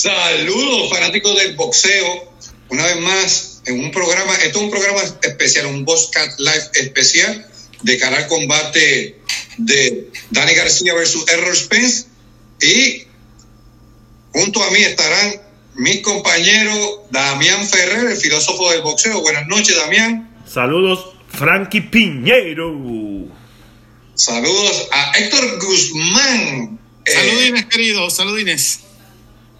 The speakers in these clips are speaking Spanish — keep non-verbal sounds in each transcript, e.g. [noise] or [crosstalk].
Saludos, fanáticos del boxeo. Una vez más, en un programa, esto es un programa especial, un Boxcat Live especial de Canal Combate de Dani García versus Errol Spence. Y junto a mí estarán mis compañeros Damián Ferrer, el filósofo del boxeo. Buenas noches, Damián. Saludos, Frankie Piñero. Saludos a Héctor Guzmán. Eh, saludines, queridos, saludines.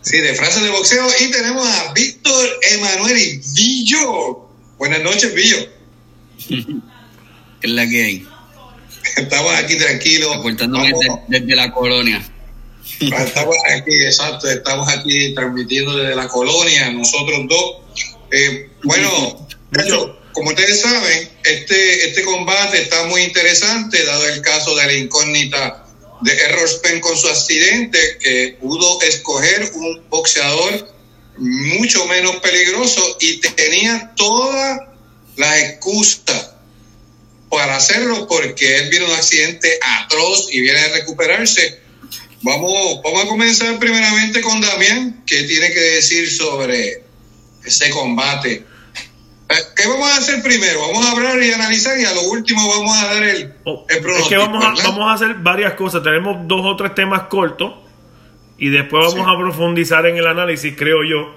Sí, de frases de boxeo. Y tenemos a Víctor Emanuel Villo. Buenas noches, Villo. [laughs] es la que hay. Estamos aquí tranquilos. Aportándome desde, desde, la colonia. Estamos aquí, exacto, estamos aquí transmitiendo desde la colonia, nosotros dos. Eh, bueno, [laughs] como ustedes saben, este, este combate está muy interesante, dado el caso de la incógnita de Errol Spence con su accidente, que pudo escoger un boxeador mucho menos peligroso y tenía todas las excusas para hacerlo porque él viene un accidente atroz y viene a recuperarse. Vamos, vamos a comenzar primeramente con Damián, que tiene que decir sobre ese combate. ¿Qué vamos a hacer primero? Vamos a hablar y analizar y a lo último vamos a dar el, oh, el pronóstico. Es que vamos a, vamos a hacer varias cosas. Tenemos dos o tres temas cortos y después vamos a profundizar en el análisis, creo yo.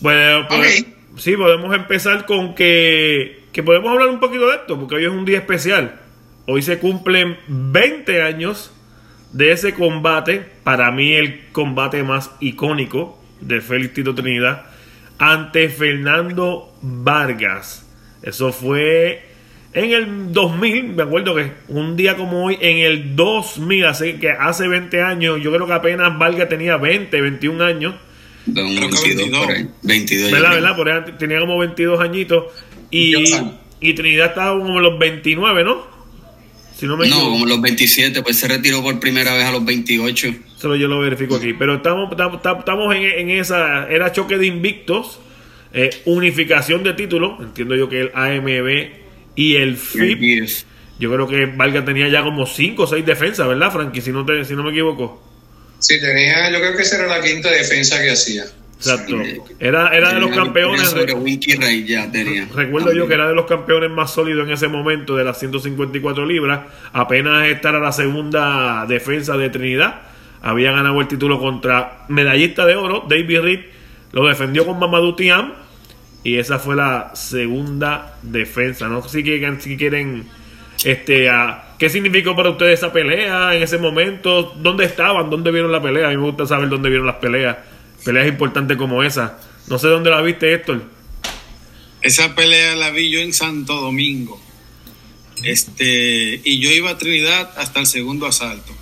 Bueno, pues, sí, podemos empezar con que que podemos hablar un poquito de esto, porque hoy es un día especial. Hoy se cumplen 20 años de ese combate, para mí el combate más icónico de Félix Tito Trinidad, ante Fernando Vargas. Eso fue en el 2000, me acuerdo que un día como hoy, en el 2000, así que hace 20 años, yo creo que apenas Vargas tenía 20, 21 años. 22, 22 ¿Verdad, verdad? Por ahí tenía como 22 añitos. Y, y Trinidad estaba como en los 29, ¿no? Si no, me no como los 27, pues se retiró por primera vez a los 28. Solo yo lo verifico aquí. Pero estamos, estamos en, en esa. Era choque de invictos, eh, unificación de títulos. Entiendo yo que el AMB y el FIP. Yo creo que Valga tenía ya como 5 o 6 defensas, ¿verdad, Frankie? Si no, te, si no me equivoco. Sí, tenía. Yo creo que esa era la quinta defensa que hacía. Exacto. Era, era de los campeones. Recuerdo yo que era de los campeones más sólidos en ese momento de las 154 libras. Apenas estar a la segunda defensa de Trinidad. Había ganado el título contra medallista de oro, David Reed. Lo defendió con Mamadou Tiam. Y esa fue la segunda defensa. No sé si, quieren. Este, ¿Qué significó para ustedes esa pelea en ese momento? ¿Dónde estaban? ¿Dónde vieron la pelea? A mí me gusta saber dónde vieron las peleas peleas importantes como esa. No sé dónde la viste, Héctor. Esa pelea la vi yo en Santo Domingo. Este, y yo iba a Trinidad hasta el segundo asalto,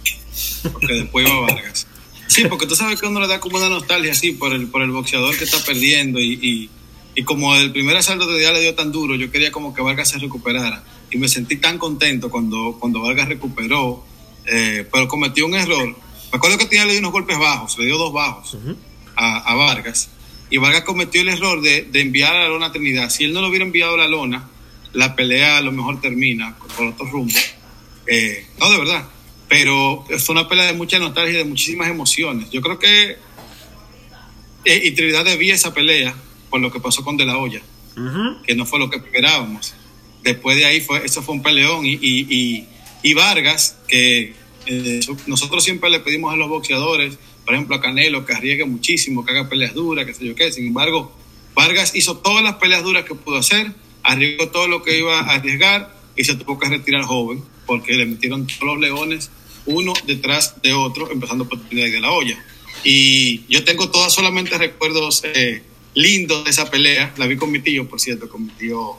porque después iba a Vargas. Sí, porque tú sabes que uno le da como una nostalgia así por el, por el boxeador que está perdiendo y, como el primer asalto de día le dio tan duro, yo quería como que Vargas se recuperara. Y me sentí tan contento cuando, cuando Vargas recuperó, eh, pero cometió un error. Me acuerdo que tenía le dio unos golpes bajos, le dio dos bajos a, Vargas. Y Vargas cometió el error de, enviar a la lona Trinidad. Si él no lo hubiera enviado a la lona, la pelea a lo mejor termina por otro rumbo. Eh, no, de verdad. Pero fue una pelea de mucha nostalgia y de muchísimas emociones. Yo creo que eh, y Trinidad debía esa pelea por lo que pasó con De La Hoya, que no fue lo que esperábamos. Después de ahí, fue, eso fue un peleón. Y, y, y, Vargas, que eh, nosotros siempre le pedimos a los boxeadores por ejemplo, a Canelo, que arriesgue muchísimo, que haga peleas duras, que sé yo qué. Sin embargo, Vargas hizo todas las peleas duras que pudo hacer, arriesgó todo lo que iba a arriesgar y se tuvo que retirar joven, porque le metieron todos los leones uno detrás de otro, empezando por de la olla. Y yo tengo todas solamente recuerdos eh, lindos de esa pelea. La vi con mi tío, por cierto, con mi tío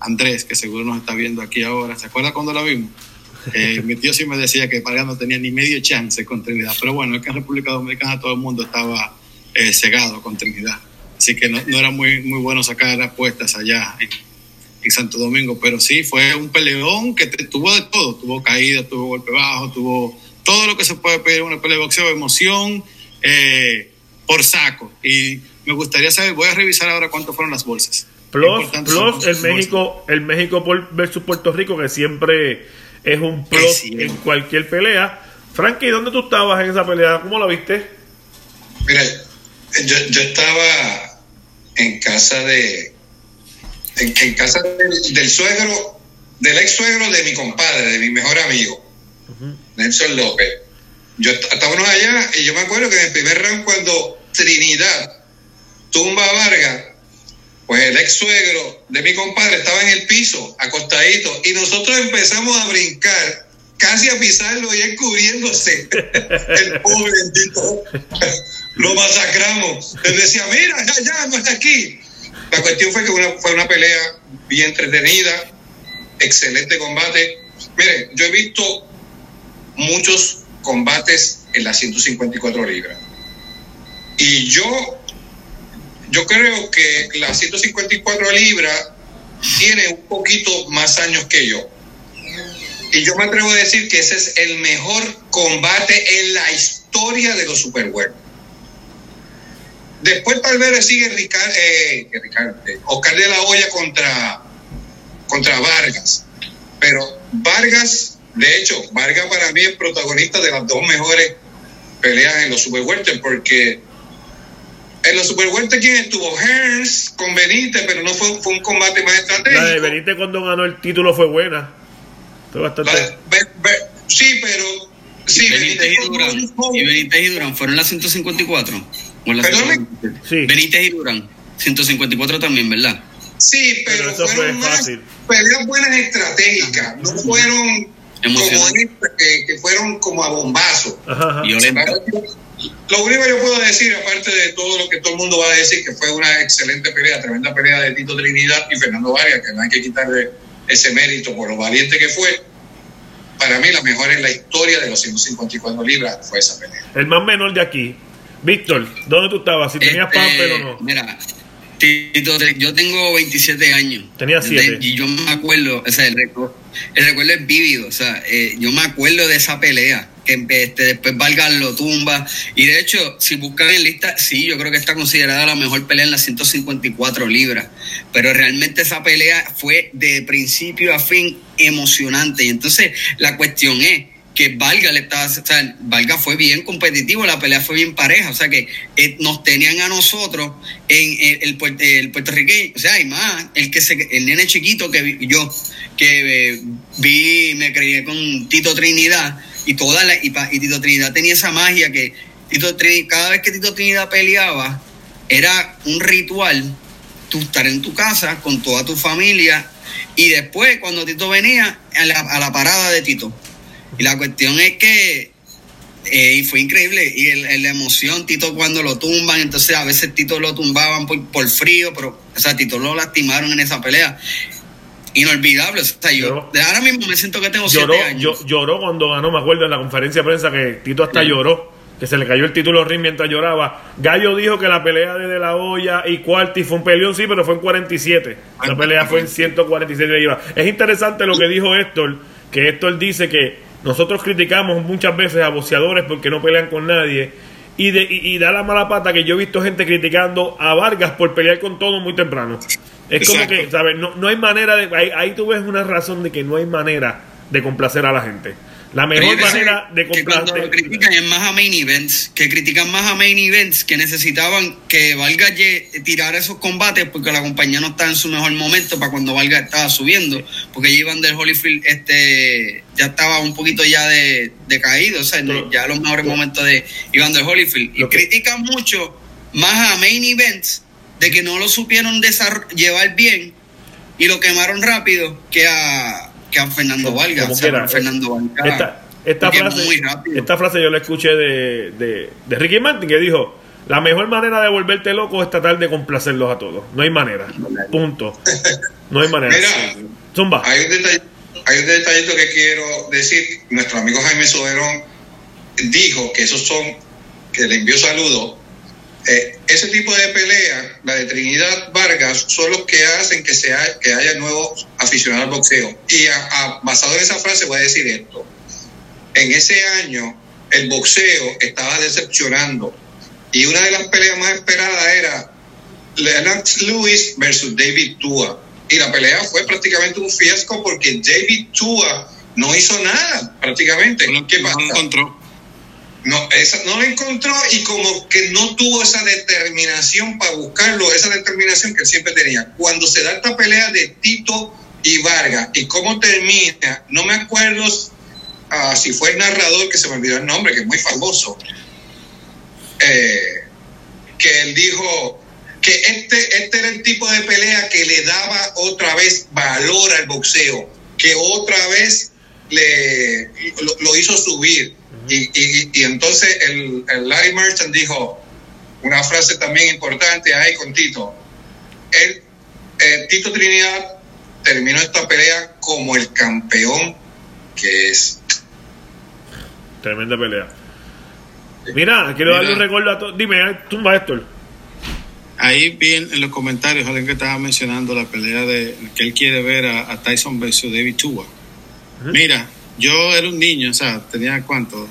Andrés, que seguro nos está viendo aquí ahora. ¿Se acuerda cuando la vimos? [laughs] Eh, mi tío sí me decía que Vargas no tenía ni medio chance con Trinidad, pero bueno, es que en República Dominicana todo el mundo estaba eh, cegado con Trinidad, así que no, era muy, muy bueno sacar apuestas allá en, Santo Domingo, pero sí fue un peleón que tuvo de todo, tuvo caída, tuvo golpe bajo, tuvo todo lo que se puede pedir en una pelea de boxeo, emoción, eh, por saco. Y me gustaría saber, voy a revisar ahora cuántas fueron las bolsas. Plus, plus el México, el México versus Puerto Rico, que siempre es un plus en cualquier pelea. Frankie, ¿dónde tú estabas en esa pelea? ¿Cómo la viste? Mira, yo, yo estaba en casa de, en, casa del, suegro, del ex suegro de mi compadre, de mi mejor amigo, Nelson López. Yo estábamos allá y yo me acuerdo que en el primer round cuando Trinidad tumba Vargas, pues el ex suegro de mi compadre estaba en el piso, acostadito, y nosotros empezamos a brincar, casi a pisarlo y él cubriéndose. [laughs] el pobre lo masacramos. Él decía, mira, ya, ya, no está aquí. La cuestión fue que fue una pelea bien entretenida, excelente combate. Mire, yo he visto muchos combates en las 154 libras. Y yo, yo creo que las 154 libras tiene un poquito más años que yo. Y yo me atrevo a decir que ese es el mejor combate en la historia de los Super Después tal vez sigue Ricardo, eh, eh, Oscar de la Hoya contra, contra Vargas. Pero Vargas, de hecho, Vargas para mí es protagonista de las dos mejores peleas en los superhuertes porque en los superhuertes quién estuvo Hearns con Benítez, pero no fue, fue un combate más estratégico. La de Benítez cuando ganó el título fue buena. Fue bastante... sí, pero sí, Benítez, y, Durán, y Benítez y Durán fueron las 154. Sí. Benítez y Durán. 154 también, ¿verdad? Sí, pero, eso fueron fue fácil. peleas buenas estratégicas. No fueron como que, que, fueron como a bombazo. Lo único que yo puedo decir, aparte de todo lo que todo el mundo va a decir, que fue una excelente pelea, tremenda pelea de Tito Trinidad y Fernando Vargas, que no hay que quitarle ese mérito por lo valiente que fue. Para mí, la mejor en la historia de los 154 libras fue esa pelea. El más menor de aquí, Víctor, ¿dónde tú estabas? Si tenías pan, este, pero no. Mira, Tito, yo tengo 27 años. Tenía 7. Y yo me acuerdo, o sea, el recuerdo, el recuerdo es vívido. O sea, eh, yo me acuerdo de esa pelea que este, después Vargas lo tumba. Y de hecho, si buscan en lista, sí, yo creo que está considerada la mejor pelea en las 154 libras. Pero realmente esa pelea fue de principio a fin emocionante. Y entonces la cuestión es, que Valga le estaba, o sea, Valga fue bien competitivo, la pelea fue bien pareja, o sea que eh, nos tenían a nosotros en, el, el, puertorriqueño, o sea, hay más, el que se, el nene chiquito que yo, que eh, vi, me crié con Tito Trinidad y toda la, y, Tito Trinidad tenía esa magia que Tito cada vez que Tito Trinidad peleaba, era un ritual, tú estar en tu casa con toda tu familia y después cuando Tito venía a la, a la parada de Tito y la cuestión es que eh, fue increíble. Y el, la emoción, Tito cuando lo tumban, entonces a veces Tito lo tumbaban por, frío, pero, o sea, Tito lo lastimaron en esa pelea. Inolvidable. O sea, yo ahora mismo me siento que tengo lloró, siete años. lloró cuando ganó, me acuerdo en la conferencia de prensa que Tito hasta lloró. Que se le cayó el título ring mientras lloraba. Gallo dijo que la pelea de De La Hoya y Cuarti fue un peleón, sí, pero fue en 47. La pelea fue en 147 Es interesante lo que dijo Héctor, que Héctor dice que nosotros criticamos muchas veces a boxeadores porque no pelean con nadie. Y, de, y, da la mala pata que yo he visto gente criticando a Vargas por pelear con todo muy temprano. Es como que, ¿sabes? No, no hay manera de. Ahí, ahí tú ves una razón de que no hay manera de complacer a la gente. La mejor manera de comprar. Que critican es más a main events, que critican más a main events, que necesitaban que Valga tirar esos combates porque la compañía no está en su mejor momento para cuando Valga estaba subiendo, porque del Holyfield este, ya estaba un poquito ya de, caído, o sea, ya los mejores momentos de Iván del Holyfield. Y critican mucho más a main events de que no lo supieron llevar bien y lo quemaron rápido que a que a Fernando Valga. Fernando Esta, esta frase, esta frase yo la escuché de, de, de, Ricky Martin que dijo, la mejor manera de volverte loco es tratar de complacerlos a todos. No hay manera. Punto. No hay manera. Mira, Hay un, detallito, hay un detallito que quiero decir. Nuestro amigo Jaime Soberón dijo que esos son, que le envió saludos eh, ese tipo de pelea, la de Trinidad Vargas, son los que hacen que, sea, que haya nuevos aficionados al boxeo. Y basado en esa frase voy a decir esto. En ese año el boxeo estaba decepcionando y una de las peleas más esperadas era Lennox Lewis versus David Tua. Y la pelea fue prácticamente un fiasco porque David Tua no hizo nada prácticamente. ¿Qué pasa? encontró. no, esa, no lo encontró y como que no tuvo esa determinación para buscarlo, esa determinación que siempre tenía. Cuando se da esta pelea de Tito y Vargas y cómo termina, no me acuerdo uh, si fue el narrador que se me olvidó el nombre, que es muy famoso, eh, que él dijo que este, este era el tipo de pelea que le daba otra vez valor al boxeo, que otra vez le, lo hizo subir y, entonces el, Larry Merchant dijo una frase también importante ahí con Tito. El, eh, Tito Trinidad terminó esta pelea como el campeón que es. Tremenda pelea. Mira, quiero darle un recuerdo a todos. Dime, tú, Héctor. Ahí vi en, los comentarios alguien que estaba mencionando la pelea de que él quiere ver a, Tyson versus David Tua. Mira, yo era un niño, o sea, tenía cuánto,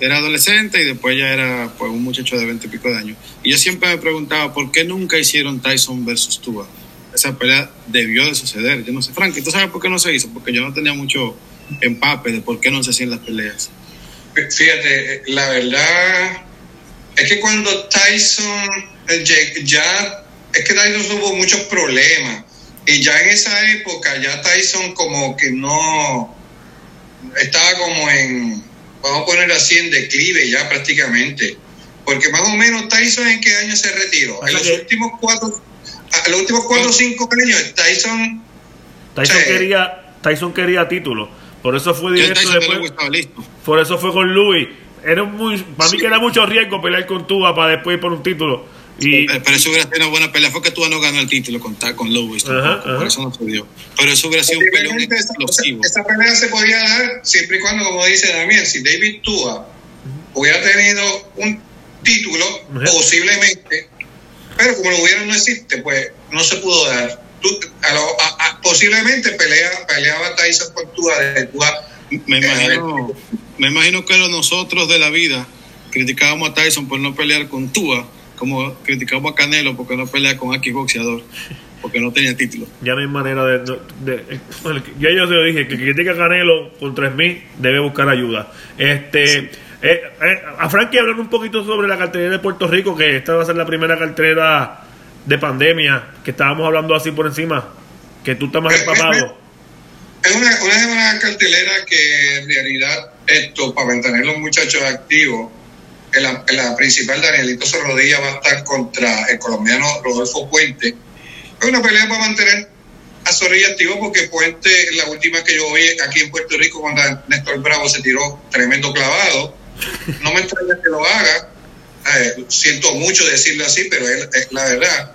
era adolescente y después ya era pues, un muchacho de 20 y pico de años. Y yo siempre me preguntaba por qué nunca hicieron Tyson versus Tua. Esa pelea debió de suceder. Yo no sé, Frank, ¿tú sabes por qué no se hizo? Porque yo no tenía mucho empape de por qué no se hacían las peleas. Fíjate, la verdad es que cuando Tyson eh, ya, es que Tyson tuvo muchos problemas y ya en esa época ya Tyson como que no estaba como en vamos a poner así en declive ya prácticamente. Porque más o menos Tyson en qué año se retiró. En los últimos cuatro, los últimos cuatro o cinco años, Tyson. Tyson quería, Tyson quería título. Por eso fue directo después. Por eso fue con Louis. Era muy, para mí que era mucho riesgo pelear con Tuba para después ir por un título y, pero eso hubiera sido una buena pelea. Fue que tú no ganó el título con, con Lewis. Por eso no se dio. Pero eso hubiera sido un peleón explosivo. Esa, pelea se podía dar siempre y cuando, como dice Damián, si David Tua hubiera tenido un título, posiblemente, pero como lo hubiera no existe, pues no se pudo dar. posiblemente pelea, peleaba Tyson con Tua de Tua. Me imagino, me imagino que nosotros de la vida criticábamos a Tyson por no pelear con Tua como criticamos a Canelo porque no pelea con X boxeador, porque no tenía título. Ya no hay manera de. ya yo se lo dije, que critica a Canelo con 3.000 debe buscar ayuda. Este. Eh, eh, a Frankie hablar un poquito sobre la cartelera de Puerto Rico, que esta va a ser la primera cartelera de pandemia, que estábamos hablando así por encima, que tú estás más empapado. Es una, una, una cartelera que en realidad esto, para mantener los muchachos activos, en la, principal, Danielito Rodilla va a estar contra el colombiano Rodolfo Puente. Es una pelea para mantener a Zorrilla activo porque Puente, la última que yo vi aquí en Puerto Rico, cuando Néstor Bravo se tiró tremendo clavado, no me extraña que lo haga. Eh, siento mucho decirlo así, pero es la verdad.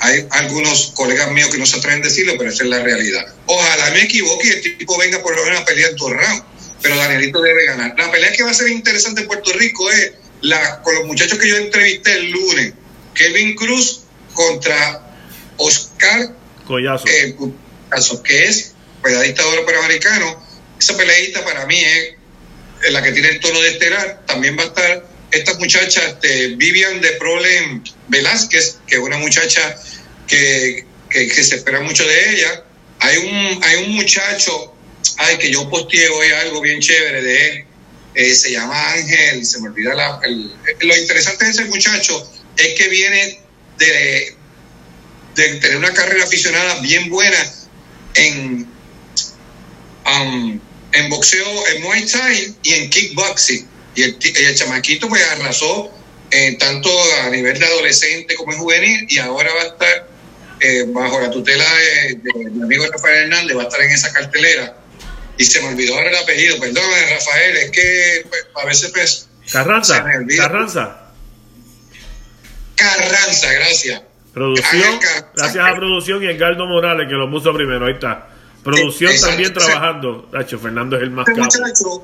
hay algunos colegas míos que no se atreven a decirlo, pero esa es la realidad. Ojalá me equivoque y el tipo venga por lo menos a pelear en rounds pero Danielito debe ganar. La pelea que va a ser interesante en Puerto Rico es la, con los muchachos que yo entrevisté el lunes, Kevin Cruz contra Oscar Collazo, eh, que es peleadista panamericano. Esa peleadita para mí es la que tiene el tono de estelar. También va a estar esta muchacha, este, Vivian de Problem Velázquez, que es una muchacha que, que, que se espera mucho de ella. Hay un, hay un muchacho ay, que yo posteé hoy algo bien chévere de eh, se llama Ángel, se me olvida la, lo interesante de ese muchacho es que viene de, de tener una carrera aficionada bien buena en, um, en boxeo, en Muay Thai y en kickboxing. Y el, el chamaquito pues arrasó eh, tanto a nivel de adolescente como en juvenil y ahora va a estar eh, bajo la tutela de, de, mi amigo Rafael Hernández, va a estar en esa cartelera y se me olvidó ahora el apellido, perdóname Rafael, es que pues, a veces pues... Carranza, Carranza. Carranza, gracias. Producción, gracias a producción y Edgardo Morales que lo puso primero, ahí está. Producción también trabajando. Nacho, Fernando es el más ese muchacho,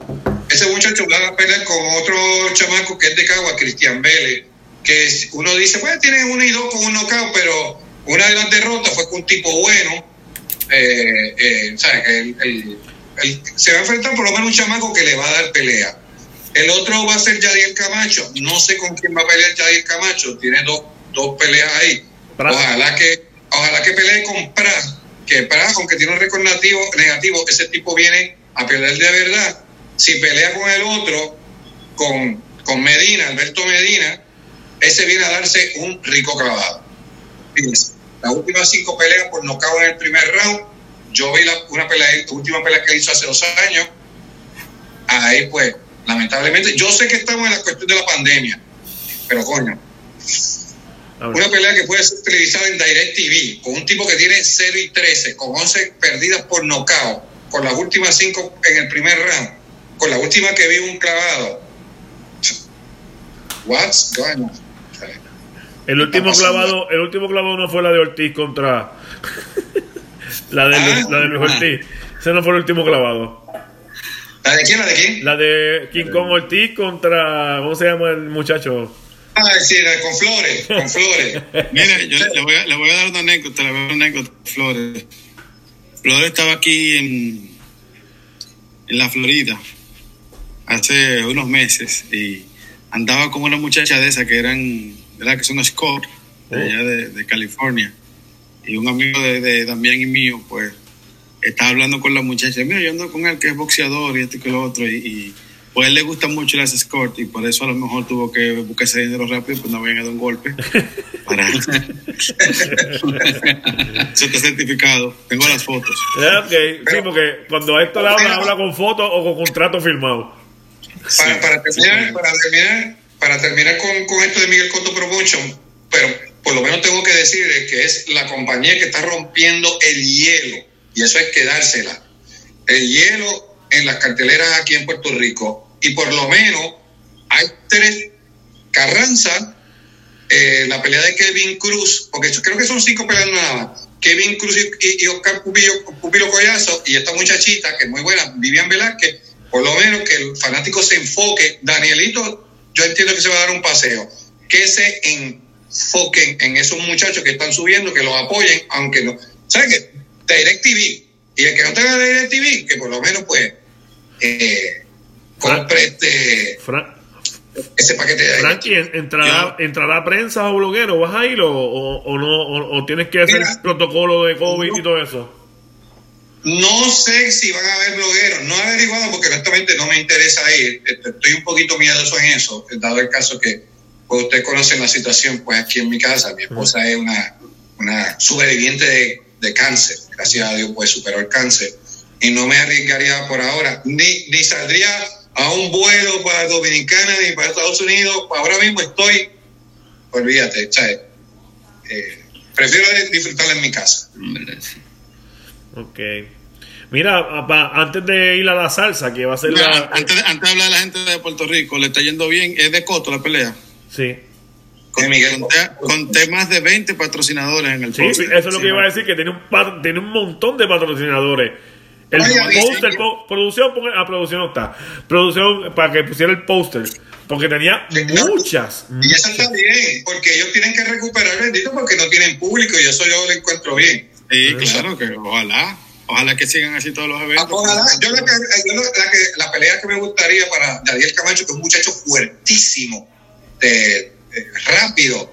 ese muchacho va a pelear con otro chamaco que es de Cagua, Cristian Vélez, que uno dice, pues tiene uno y dos con un knockout, pero una de las derrotas fue con un tipo bueno. Eh, eh, ¿sabes? El, el, se va a enfrentar por lo menos un chamaco que le va a dar pelea. El otro va a ser Yadier Camacho. No sé con quién va a pelear Yadier Camacho. Tiene dos, dos peleas ahí. Ojalá que, ojalá que pelee con Pras. Que Pras, aunque tiene un récord negativo, negativo, ese tipo viene a pelear de verdad. si pelea con el otro, con, con Medina, Alberto Medina, ese viene a darse un rico clavado. Fíjense, las últimas cinco peleas por nocaut en el primer round, yo vi la, una pelea, la última pelea que hizo hace dos años, ahí pues, lamentablemente, yo sé que estamos en la cuestión de la pandemia, pero coño, una pelea que puede ser televisada en Direct TV, con un tipo que tiene 0 y 13, con 11 perdidas por nocaut, con las últimas cinco en el primer round, con la última que vi un clavado. What's going on? El último clavado, el último clavado no fue la de Ortiz contra la de, ah, la de Luis ah. Ortiz. Ese no fue el último clavado. ¿La de quién? ¿La de quién? La de King Kong Ortiz contra. ¿Cómo se llama el muchacho? Ah, sí, con Flores, con Flores. [laughs] Mire, yo le voy, a, le voy, a, dar una anécdota, le voy a dar una anécdota Flores. Flores estaba aquí en, en la Florida hace unos meses y andaba con una muchacha de esa que eran ¿verdad? que son Scott, de oh. allá de, California. Y un amigo de, de, Damián y mío, pues, estaba hablando con la muchacha. Mira, yo ando con él que es boxeador y esto y que lo otro. Y, pues a él le gusta mucho las escort y por eso a lo mejor tuvo que buscar ese dinero rápido, pues no habían dado un golpe. [laughs] Para. [laughs] Eso está certificado. Tengo las fotos. Okay. Sí, porque cuando esto habla, habla con fotos o con contrato firmado. Para, para terminar, para terminar, para terminar con, con esto de Miguel Cotto Promotion, pero por lo menos tengo que decir que es la compañía que está rompiendo el hielo, y eso es quedársela. El hielo en las carteleras aquí en Puerto Rico, y por lo menos hay tres, Carranza, eh, la pelea de Kevin Cruz, porque creo que son cinco peleas nada más, Kevin Cruz y, Oscar Pupilo, Collazo, y esta muchachita, que es muy buena, Vivian Velázquez, por lo menos que el fanático se enfoque, Danielito yo entiendo que se va a dar un paseo. Que se enfoquen en esos muchachos que están subiendo, que los apoyen, aunque no. ¿Sabes qué? DirecTV. Y el que no tenga DirecTV, que por lo menos, pues, eh, compre este, ese paquete de Frankie, ¿entrará, ¿entrará prensa o bloguero? ¿Vas a ir o, o, no? O, tienes que hacer protocolo de COVID y todo eso? No sé si van a haber blogueros, no he averiguado porque honestamente no me interesa ir. Este, estoy un poquito miedoso en eso, dado el caso que pues, ustedes conocen la situación, pues aquí en mi casa, mi esposa es una, una sobreviviente de, de, cáncer, gracias a Dios pues superó el cáncer, y no me arriesgaría por ahora, ni, ni saldría a un vuelo para Dominicana ni para Estados Unidos, ahora mismo estoy, olvídate, eh, prefiero disfrutarla en mi casa. Ok. Mira, antes de ir a la salsa, que va a ser la... Antes, de, antes de hablar de la gente de Puerto Rico, le está yendo bien. Es de Coto la pelea. Sí. Con, conté, más de 20 patrocinadores en el Sí, eso es lo que iba a decir, que tiene un, tiene un montón de patrocinadores. El poster, producción, a producción no está. Producción, para que pusiera el póster. Porque tenía muchas. Y eso está bien, porque ellos tienen que recuperar bendito porque no tienen público y eso yo lo encuentro bien. Sí, claro, que ojalá. Ojalá que sigan así todos los eventos. Ojalá. Yo, la, que, la, pelea que me gustaría para Daniel Camacho, que es un muchacho fuertísimo, de, rápido.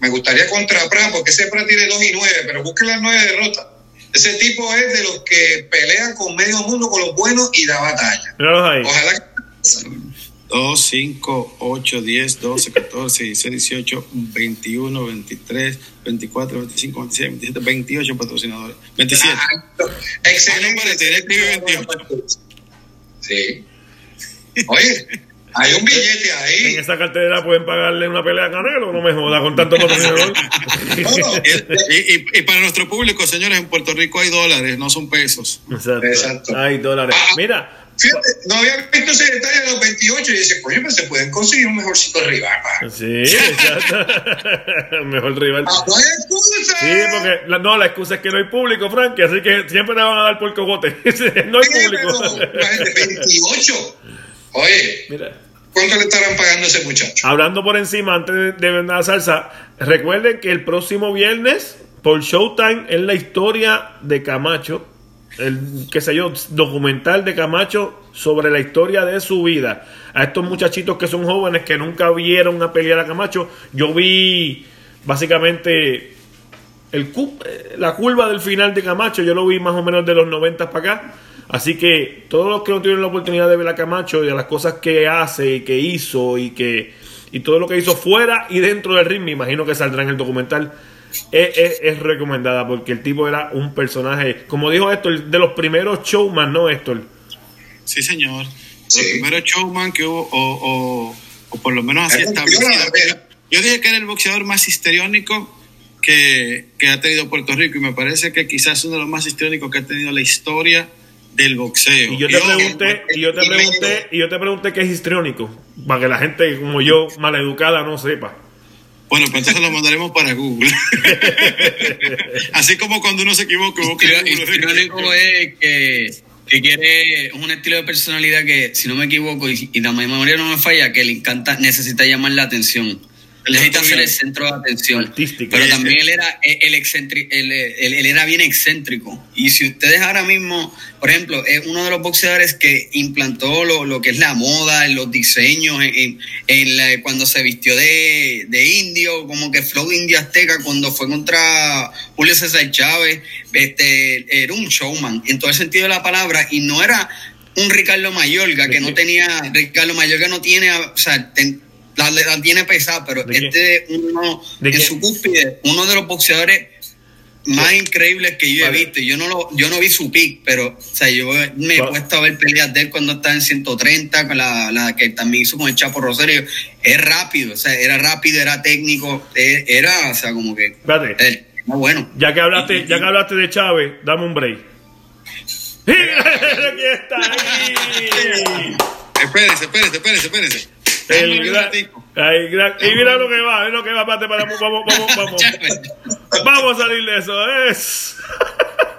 me gustaría contra Pran, porque ese Pran tiene 2 y 9, pero busque las 9 derrotas. Ese tipo es de los que pelean con medio mundo, con los buenos y da batalla. Ojalá que 2, 5, 8, 10, 12, 14, 16, 18, 21, 23, 24, 25, 26, 27, 28 patrocinadores. 27. Excelente. Ah, 28. Sí. Oye, hay un billete ahí. En esa cartera pueden pagarle una pelea a Canelo, no me joda con tanto patrocinador. [laughs] y, y, y, para nuestro público, señores, en Puerto Rico hay dólares, no son pesos. Exacto. Exacto. Hay dólares. Ah, Mira, Fíjate, no había visto ese detalle de los 28 y dice, coño, se pueden conseguir un mejorcito rival. Sí, exacto. [laughs] Mejor rival. Ah, no hay excusa. Sí, porque la, no, la excusa es que no hay público, Frankie, así que siempre le van a dar por cogote. [laughs] no hay público. Pero, 28. Oye, Mira. ¿cuánto le estarán pagando a ese muchacho? Hablando por encima, antes de, de la salsa, recuerden que el próximo viernes, por Showtime, es la historia de Camacho el, qué sé yo, documental de Camacho sobre la historia de su vida. A estos muchachitos que son jóvenes que nunca vieron una pelea a Camacho, yo vi básicamente el, la curva del final de Camacho, yo lo vi más o menos de los 90 para acá. Así que todos los que no tienen la oportunidad de ver a Camacho y a las cosas que hace y que hizo y que y todo lo que hizo fuera y dentro del ring, me imagino que saldrá en el documental, es, recomendada porque el tipo era un personaje, como dijo Héctor, de los primeros showman, ¿no, Héctor? Sí, señor. Los primeros showman que hubo, o, o, por lo menos así establecido. Yo dije que era el boxeador más histriónico que, que ha tenido Puerto Rico y me parece que quizás uno de los más histriónicos que ha tenido la historia del boxeo. Y yo te pregunté, y yo te pregunté, y yo te pregunté qué es histriónico, para que la gente como yo, maleducada, no sepa. Bueno, pues entonces lo mandaremos para Google. [laughs] Así como cuando uno se equivoca, histriónico es que, que quiere un estilo de personalidad que, si no me equivoco y, y la memoria no me falla, que le encanta, necesita llamar la atención necesita ser el centro de atención. Pero también él era, el él, él, era bien excéntrico. Y si ustedes ahora mismo, por ejemplo, es uno de los boxeadores que implantó lo, lo que es la moda, los diseños, en, en cuando se vistió de, de, indio, como que flow indio azteca, cuando fue contra Julio César Chávez, este, era un showman, en todo el sentido de la palabra, y no era un Ricardo Mayorga que no tenía, Ricardo Mayorga no tiene, o sea, la, tiene pesada, pero este uno en su cúspide, uno de los boxeadores más increíbles que yo he visto. Yo no lo, yo no vi su pick, pero o sea, yo me he puesto a ver peleas de él cuando estaba en 130, con la, la, que también hizo con el Chapo Rosario. Es rápido, o sea, era rápido, era técnico, e, era, o sea, como que Espérate. bueno. Ya que hablaste, ya que hablaste de Chávez, dame un break. [laughs] ¡Aquí está! Ahí. Espérense, espérense, espérense, espérense. El gran, y mira lo que va, es lo que va, para, vamos, vamos, vamos, [laughs] vamos. a salir de eso, es.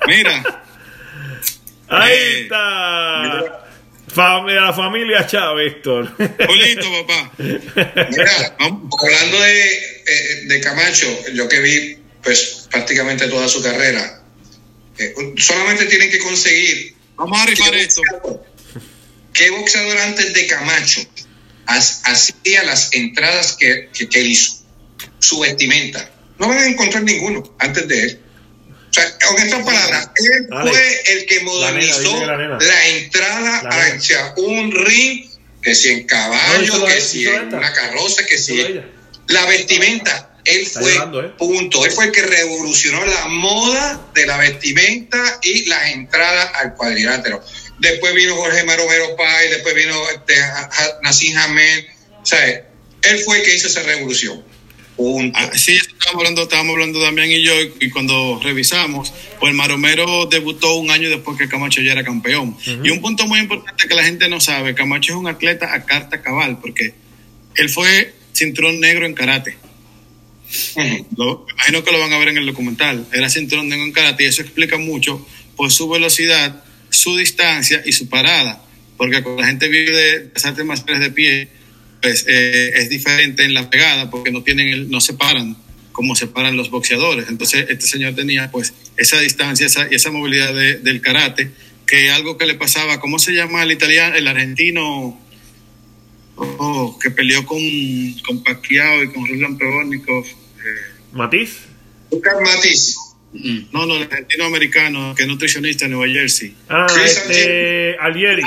Mira. Ahí eh, está. Familia, la familia Chávez, Héctor. Bonito, papá. Mira, hablando de, eh, de Camacho, yo que vi pues prácticamente toda su carrera, eh, solamente tienen que conseguir. Vamos a rifar esto. ¿Qué boxeador antes de Camacho hacía las entradas que, que, él hizo, su vestimenta. No van a encontrar ninguno antes de él. O sea, con estas palabras, él fue el que modernizó la, entrada hacia un ring, que si en caballo, que si en una carroza, que si la vestimenta. Él fue, ¿eh? punto, él fue el que revolucionó la moda de la vestimenta y las entradas al cuadrilátero después vino Jorge Maromero Pay, después vino este, Nassim Hamed, sea, él fue el que hizo esa revolución. Ah, sí, estábamos hablando, estábamos hablando también y yo, y cuando revisamos, pues Maromero debutó un año después que Camacho ya era campeón. Y un punto muy importante que la gente no sabe, Camacho es un atleta a carta cabal, porque él fue cinturón negro en karate. imagino que lo van a ver en el documental. Era cinturón negro en karate y eso explica mucho por su velocidad su distancia y su parada, porque cuando la gente vive de las artes marciales de pie, pues eh, es diferente en la pegada, porque no tienen el, no se paran como se paran los boxeadores. Entonces este señor tenía pues esa distancia esa, y esa movilidad del karate, que algo que le pasaba, ¿cómo se llama el italiano, el argentino? Oh, que peleó con, con Pacquiao y con Ruslan Pevornikov. Eh, ¿Matiz? Lucas Matiz. No, no, el argentino americano, que es nutricionista en Nueva Jersey. Ah, este, Alieri.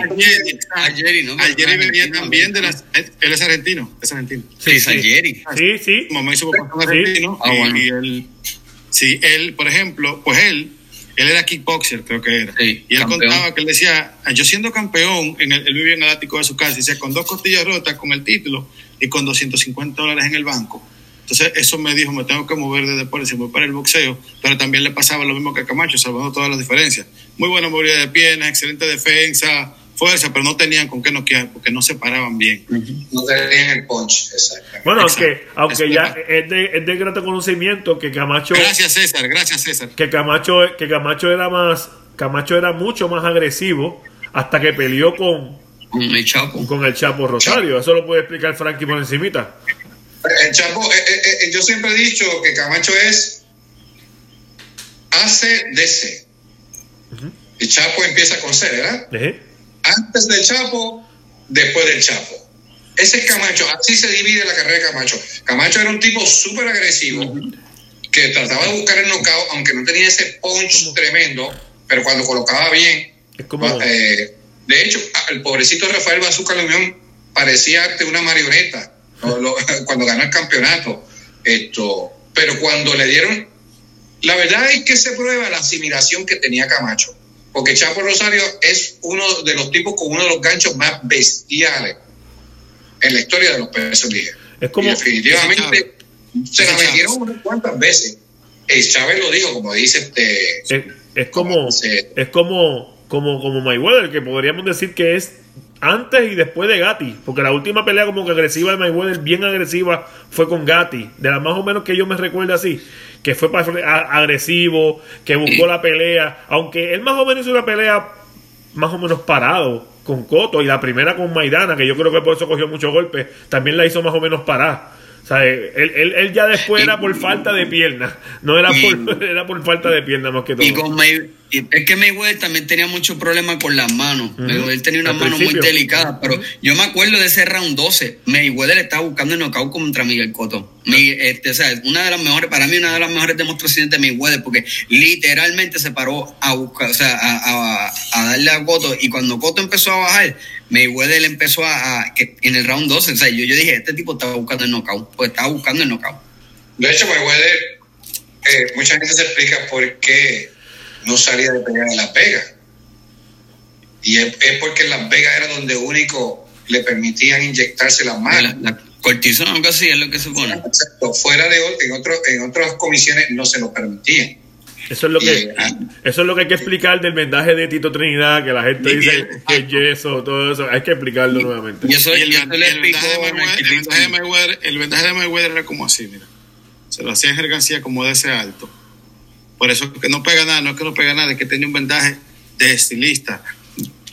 Alieri, ¿no? Alieri venía también de las. Él es argentino, es argentino. Sí, es Alieri. Sí, sí. Mamá hizo papá argentino. Ah, bueno. y, él, sí, él, por ejemplo, pues él, él era kickboxer, creo que era. y él contaba que él decía, yo siendo campeón, en el, él vivía en el ático de su casa, y decía, con dos costillas rotas, con el título y con 250 dólares en el banco entonces eso me dijo, me tengo que mover de deporte, voy para el boxeo, pero también le pasaba lo mismo que a Camacho, salvando todas las diferencias. Muy buena movilidad de piernas, excelente defensa, fuerza, pero no tenían con qué noquear porque no se paraban bien. No tenían el punch, exacto. Bueno, aunque, aunque ya es de, es de grato conocimiento que Camacho... Gracias César, gracias César. Que Camacho, que Camacho era más, Camacho era mucho más agresivo hasta que peleó con... Con el Chapo. Con el Chapo Rosario. Eso lo puede explicar Frankie por encimita. El Chapo, eh, eh, eh, yo siempre he dicho que Camacho es ACDC. El Chapo empieza con C, ¿verdad? Antes del Chapo, después del Chapo. Ese es Camacho, así se divide la carrera de Camacho. Camacho era un tipo súper agresivo que trataba de buscar el knockout, aunque no tenía ese punch tremendo, pero cuando colocaba bien, Es como... Eh, de hecho, el pobrecito Rafael Bazooka León parecía una marioneta [laughs] cuando ganó el campeonato. Esto, pero cuando le dieron, la verdad es que se prueba la asimilación que tenía Camacho, porque Chapo Rosario es uno de los tipos con uno de los ganchos más bestiales en la historia de los pesos ligeros. Es como, definitivamente se la metieron unas cuantas veces. Y Chávez lo dijo, como dice este. Es, como, es como, como, como Mayweather, que podríamos decir que es antes y después de Gatti, porque la última pelea como que agresiva de Mayweather, bien agresiva, fue con Gatti, de la más o menos que yo me recuerdo así, que fue agresivo, que buscó la pelea, aunque él más o menos hizo una pelea más o menos parado con Coto y la primera con Maidana, que yo creo que por eso cogió muchos golpes, también la hizo más o menos parada. O sea, él, él, ya después era por falta de pierna, no era por, [laughs] era por falta de pierna más que todo. Y con es que Mayweather también tenía muchos problemas con las manos. Mayweather tenía una mano muy delicada, pero yo me acuerdo de ese round 12. Mayweather estaba buscando el knockout contra Miguel Cotto. este, o sea, una de las mejores, para mí, una de las mejores demostraciones de Mayweather, porque literalmente se paró a buscar, o sea, a, a, darle a Cotto. Y cuando Cotto empezó a bajar, Mayweather empezó a, que en el round 12. O sea, yo, yo dije, este tipo estaba buscando el knockout, pues estaba buscando el knockout. De hecho, Mayweather, eh, mucha gente se explica por qué no salía de pelear en Las Vegas. Y es, porque en Las Vegas era donde único le permitían inyectarse las manos. La, cortisona, algo así es lo que supone. Exacto. Fuera de en, otro, en otras comisiones no se lo permitían. Eso es lo que eso es lo que hay que explicar del vendaje de Tito Trinidad, que la gente dice que es yeso, todo eso, hay que explicarlo nuevamente. Y, eso, el, el, vendaje de Mayweather, el vendaje de Mayweather era como así, mira. Se lo hacía en García como de ese alto por eso que no pega nada, no es que no pega nada, es que tenía un vendaje de estilista,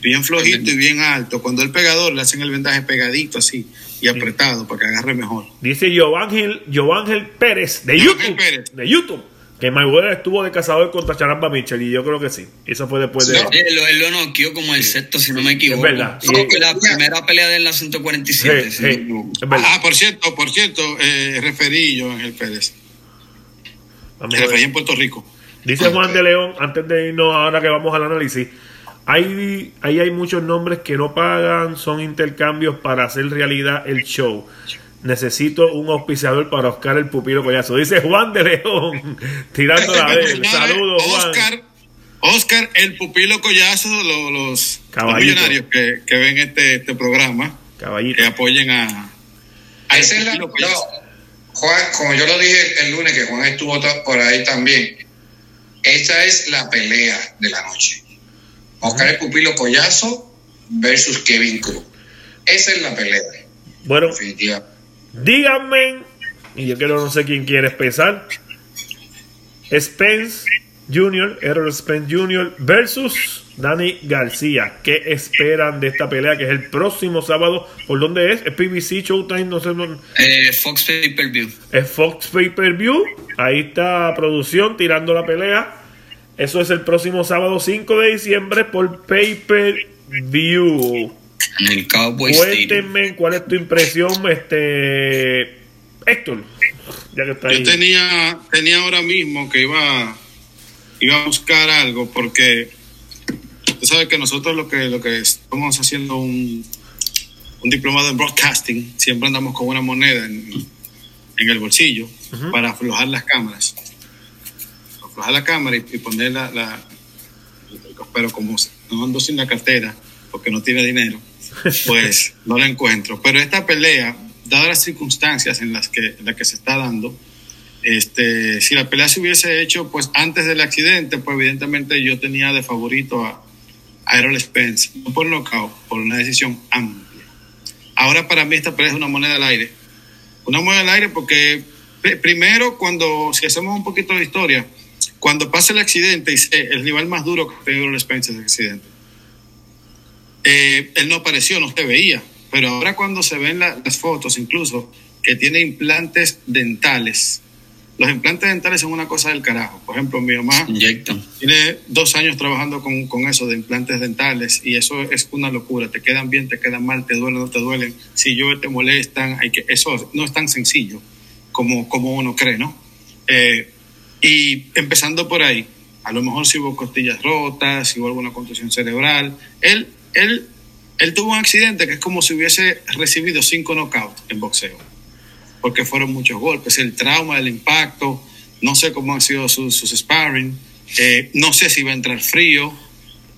bien flojito y bien alto. Cuando el pegador le hacen el vendaje pegadito así y apretado para que agarre mejor. Dice Giovanni Pérez de YouTube. De YouTube. Que Mayweather estuvo de cazador contra Charamba Mitchell y yo creo que sí. Eso fue después de. él, lo noqueó como el sexto, si no me equivoco. Es verdad. la primera pelea de la 147. ah, por cierto, por cierto, eh, referí yo Ángel Pérez. referí en Puerto Rico. Dice Juan de León, antes de irnos ahora que vamos al análisis, hay, ahí hay muchos nombres que no pagan, son intercambios para hacer realidad el show. Necesito un auspiciador para Oscar el Pupilo Collazo. Dice Juan de León, tirando la vez. Saludos, Juan. Oscar, Oscar el Pupilo Collazo, los, los, millonarios que, que, ven este, este programa, Caballito. que apoyen a, a ese Juan, como yo lo dije el lunes, que Juan estuvo por ahí también esa es la pelea de la noche. Oscar el Pupilo Collazo versus Kevin Cruz. Esa es la pelea. Bueno, díganme, y yo quiero no sé quién quiere empezar. Spence Jr., Errol Spence Jr. versus Dani García. ¿Qué esperan de esta pelea que es el próximo sábado? ¿Por dónde es? ¿Es PBC Showtime? No sé. Eh, Fox Pay Per View. Es Fox Pay Per View. Ahí está producción tirando la pelea. Eso es el próximo sábado 5 de diciembre por Pay Per View. En el Cowboy Cuéntenme cuál es tu impresión, este Héctor. Ya que está Yo tenía, tenía ahora mismo que iba, iba a buscar algo porque Tú sabes que nosotros lo que, lo que estamos haciendo un, un diplomado en broadcasting, siempre andamos con una moneda en, en el bolsillo para aflojar las cámaras. Aflojar la cámara y, poner la, la, Pero como no ando sin la cartera porque no tiene dinero, pues no la encuentro. Pero esta pelea, dadas las circunstancias en las que, en las que se está dando, este, si la pelea se hubiese hecho pues antes del accidente, pues evidentemente yo tenía de favorito a, a Spence, no por knockout, por una decisión amplia. Ahora para mí esta pelea es una moneda al aire. Una moneda al aire porque primero cuando, si hacemos un poquito de historia, cuando pasa el accidente, el rival más duro que Errol Spence es el accidente. Eh, él no apareció, no se veía, pero ahora cuando se ven las fotos incluso que tiene implantes dentales, los implantes dentales son una cosa del carajo. Por ejemplo, mi mamá tiene dos años trabajando con, con, eso de implantes dentales y eso es una locura. Te quedan bien, te quedan mal, te duelen, no te duelen. Si yo te molestan, hay que, eso no es tan sencillo como, como uno cree, ¿no? Eh, y empezando por ahí, a lo mejor si hubo costillas rotas, si hubo alguna contusión cerebral. Él, él, él tuvo un accidente que es como si hubiese recibido cinco knockouts en boxeo, porque fueron muchos golpes, el trauma, el impacto, no sé cómo han sido sus, sparring, eh, no sé si va a entrar frío,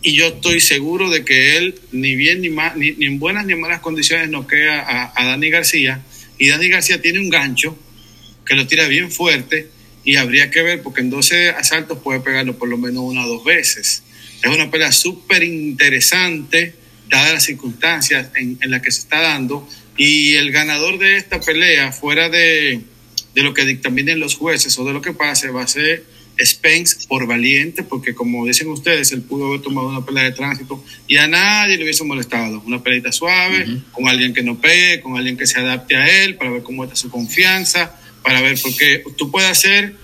y yo estoy seguro de que él, ni bien ni, mal, ni, en buenas ni en malas condiciones, noquea a, a Dani García, y Dani García tiene un gancho que lo tira bien fuerte y habría que ver porque en 12 asaltos puede pegarlo por lo menos una o dos veces. Es una pelea súper interesante, dadas las circunstancias en, en las que se está dando, y el ganador de esta pelea, fuera de, de lo que dictaminen los jueces o de lo que pase, va a ser Spence por valiente, porque como dicen ustedes, él pudo haber tomado una pelea de tránsito y a nadie le hubiese molestado. Una peleita suave, con alguien que no pegue, con alguien que se adapte a él, para ver cómo está su confianza para ver, porque tú puedes hacer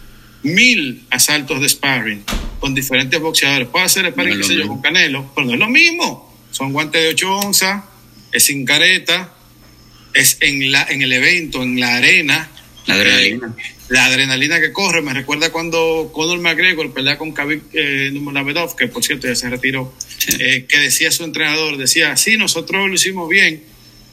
mil asaltos de sparring con diferentes boxeadores. Puedes hacer sparring, qué sé yo, con Canelo, pero no es lo mismo. Son guantes de 8 onzas, es sin careta, es en, la, en el evento, en la arena. La adrenalina. Eh, la adrenalina que corre, me recuerda cuando Conor McGregor pelea con Khabib eh, Nurmagomedov, que por cierto ya se retiró, eh, que decía su entrenador, decía, sí, nosotros lo hicimos bien,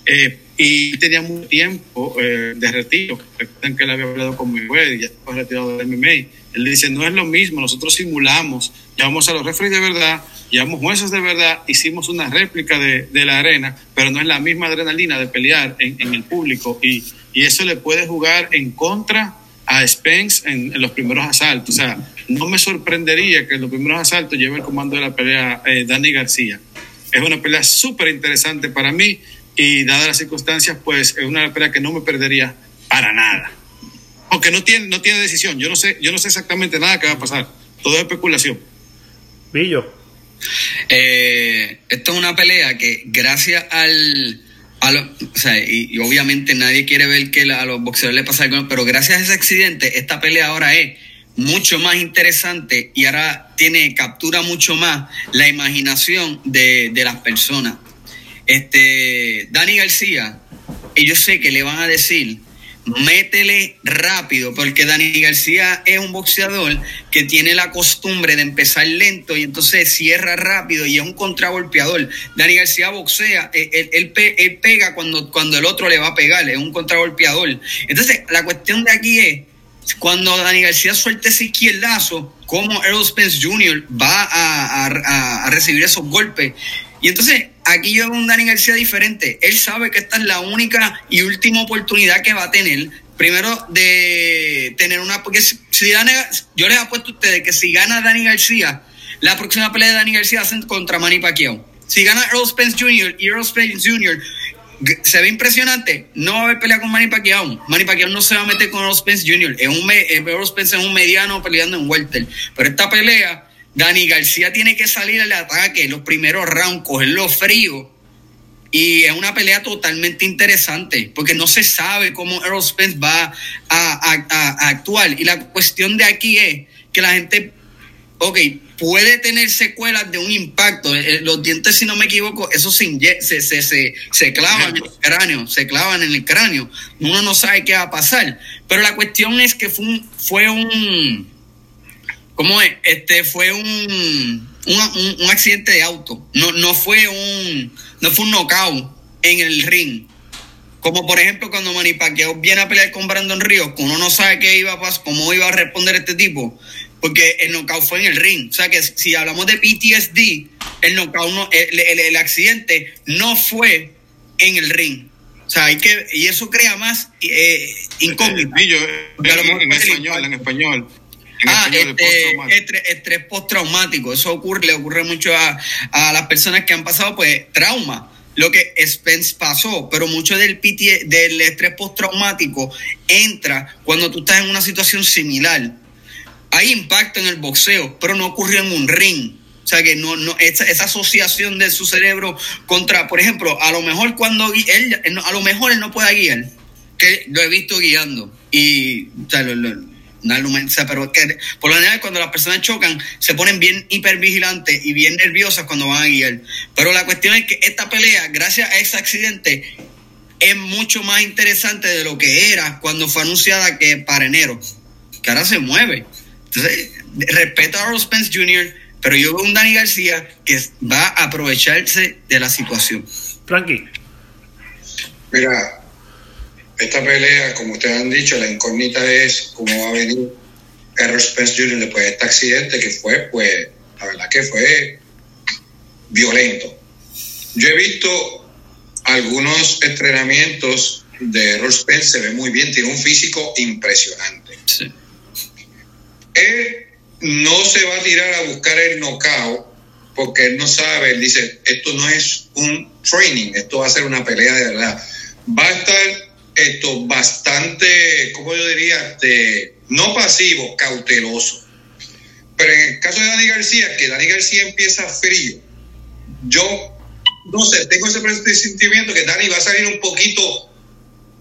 eh, y tenía mucho tiempo de retiro. Recuerden que él había hablado con mi y ya estaba retirado del MMA. Él dice, no es lo mismo, nosotros simulamos, llevamos a los referees de verdad, llevamos jueces de verdad, hicimos una réplica de, la arena, pero no es la misma adrenalina de pelear en, el público y, eso le puede jugar en contra a Spence en, en, los primeros asaltos. O sea, no me sorprendería que en los primeros asaltos lleve el comando de la pelea eh, Dani García. Es una pelea súper interesante para mí y dadas las circunstancias, pues es una pelea que no me perdería para nada. Aunque no tiene, no tiene decisión, yo no sé, yo no sé exactamente nada que va a pasar, todo es especulación. Pillo. Eh, esto es una pelea que gracias al... A lo, o sea, y, y, obviamente nadie quiere ver que la, a los boxeadores le pasa algo, pero gracias a ese accidente, esta pelea ahora es mucho más interesante y ahora tiene, captura mucho más la imaginación de, de las personas. Este, Dani García, y yo sé que le van a decir, métele rápido, porque Dani García es un boxeador que tiene la costumbre de empezar lento y entonces cierra rápido y es un contragolpeador. Dani García boxea, él, él, pega cuando, cuando el otro le va a pegar, es un contragolpeador. Entonces, la cuestión de aquí es, cuando Dani García suelte ese izquierdazo, cómo Errol Spence Jr. va a recibir esos golpes. Y entonces, aquí yo veo un Dani García diferente. Él sabe que esta es la única y última oportunidad que va a tener. Primero, de tener una. Porque si, si gana, yo les apuesto a ustedes que si gana Dani García, la próxima pelea de Dani García ser contra Manny Pacquiao. Si gana Earl Spence Jr. y Earl Spence Jr. se ve impresionante, no va a haber pelea con Manny Pacquiao. Manny Pacquiao no se va a meter con Earl Spence Jr. Es un, Earl Spence es un mediano peleando en welter. Pero esta pelea Dani García tiene que salir al ataque, los primeros rounds, cogerlo frío. Y es una pelea totalmente interesante, porque no se sabe cómo Earl Spence va a, a, a, actuar. Y la cuestión de aquí es que la gente, ok, puede tener secuelas de un impacto. Los dientes, si no me equivoco, eso se, se, se, se, se clavan en el cráneo, se clavan en el cráneo. Uno no sabe qué va a pasar. Pero la cuestión es que fue un, fue un ¿Cómo es? Este fue un, un, un, accidente de auto. No, no fue un no fue un knockout en el ring. Como por ejemplo cuando Manny Pacquiao viene a pelear con Brandon Ríos, uno no sabe qué iba a pasar, cómo iba a responder este tipo, porque el knockout fue en el ring. O sea que si hablamos de PTSD, el knockout no, el, el, el accidente no fue en el ring. O sea, hay que, y eso crea más eh, en español, en español. Ah, este, estrés, estrés postraumático. Eso ocurre, le ocurre mucho a, a, las personas que han pasado, pues, trauma. Lo que Spence pasó, pero mucho del, PT, del estrés postraumático entra cuando tú estás en una situación similar. Hay impacto en el boxeo, pero no ocurrió en un ring. O sea que no, no esa, esa, asociación de su cerebro contra, por ejemplo, a lo mejor cuando él, a lo mejor él no puede guiar, que lo he visto guiando y o sea, lo, lo, pero que por lo general cuando las personas chocan se ponen bien hipervigilantes y bien nerviosas cuando van a guiar. Pero la cuestión es que esta pelea, gracias a ese accidente, es mucho más interesante de lo que era cuando fue anunciada que para enero, que ahora se mueve. Entonces, respeto a Earl Spence Jr., pero yo veo un Dani García que va a aprovecharse de la situación. Frankie. Mira, esta pelea, como ustedes han dicho, la incógnita es cómo va a venir Errol Spence Jr. después de este accidente que fue, pues, la verdad que fue violento. Yo he visto algunos entrenamientos de Errol Spence, se ve muy bien, tiene un físico impresionante. Él no se va a tirar a buscar el knockout porque él no sabe, él dice, esto no es un training, esto va a ser una pelea de verdad. Va a estar esto bastante, ¿cómo yo diría? Este, no pasivo, cauteloso. Pero en el caso de Dani García, que Dani García empieza frío, yo no sé, tengo ese presentimiento que Dani va a salir un poquito,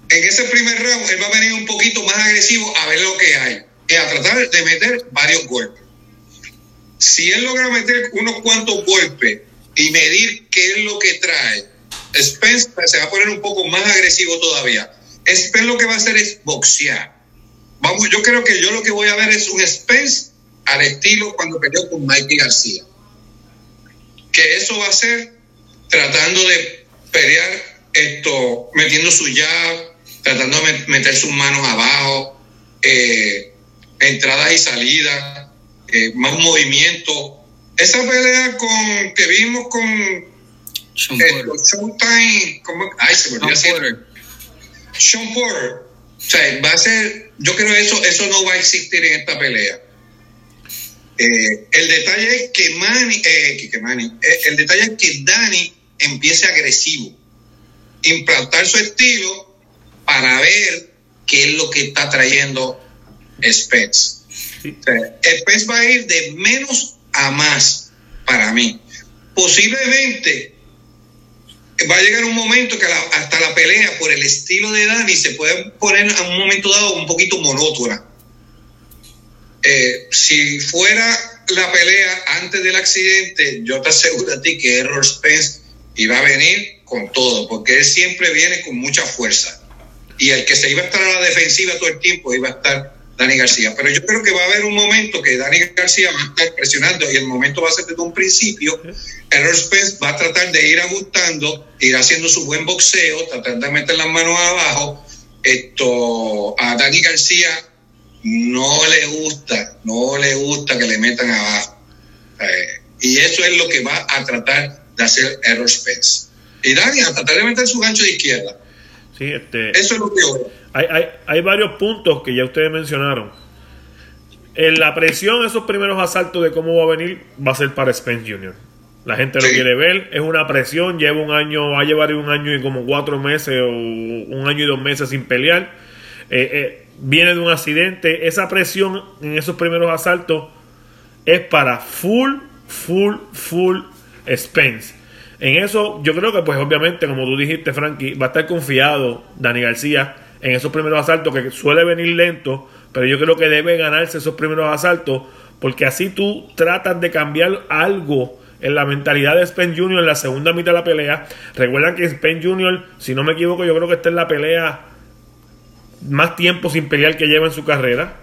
en ese primer round, él va a venir un poquito más agresivo a ver lo que hay, y a tratar de meter varios golpes. Si él logra meter unos cuantos golpes y medir qué es lo que trae, Spence se va a poner un poco más agresivo todavía. Spence lo que va a hacer es boxear. Vamos, yo creo que yo lo que voy a ver es un Spence al estilo cuando peleó con Mikey García. Que eso va a ser tratando de pelear esto, metiendo su jab, tratando de meter sus manos abajo, eh, entradas y salidas, eh, más movimiento. Esa pelea con que vimos con Showtime, ¿cómo? Ay, se me olvidó Sean Porter. O sea, va a ser, yo creo eso, eso no va a existir en esta pelea. Eh, el detalle es que Manny, eh, que Manny eh, el detalle es que Dani empiece agresivo, implantar su estilo para ver qué es lo que está trayendo Spence. Spence va a ir de menos a más para mí. Posiblemente va a llegar un momento que hasta la pelea por el estilo de Dani se puede poner a un momento dado un poquito monótona. Eh, si fuera la pelea antes del accidente, yo te aseguro a ti que Errol Spence iba a venir con todo, porque él siempre viene con mucha fuerza. Y el que se iba a estar a la defensiva todo el tiempo iba a estar Dani García. Pero yo creo que va a haber un momento que Dani García va a estar presionando y el momento va a ser desde un principio. Errol Spence va a tratar de ir ajustando, ir haciendo su buen boxeo, tratar de meter las manos abajo. Esto a Dani García no le gusta, no le gusta que le metan abajo. Eh, y eso es lo que va a tratar de hacer Errol Spence. Y Dani a tratar de meter su gancho de izquierda. Sí, este... Eso es lo que hay, hay, hay varios puntos que ya ustedes mencionaron. En la presión, esos primeros asaltos de cómo va a venir, va a ser para Spence Jr. La gente lo quiere ver, es una presión, lleva un año, va a llevar un año y como cuatro meses o un año y dos meses sin pelear. Eh, eh, viene de un accidente, esa presión en esos primeros asaltos es para full, full, full Spence. En eso yo creo que pues obviamente, como tú dijiste Frankie, va a estar confiado Dani García en esos primeros asaltos que suele venir lento, pero yo creo que debe ganarse esos primeros asaltos porque así tú tratas de cambiar algo en la mentalidad de Spence Jr. en la segunda mitad de la pelea. Recuerda que Spence Jr., si no me equivoco, yo creo que está en la pelea más tiempo sin pelear que lleva en su carrera.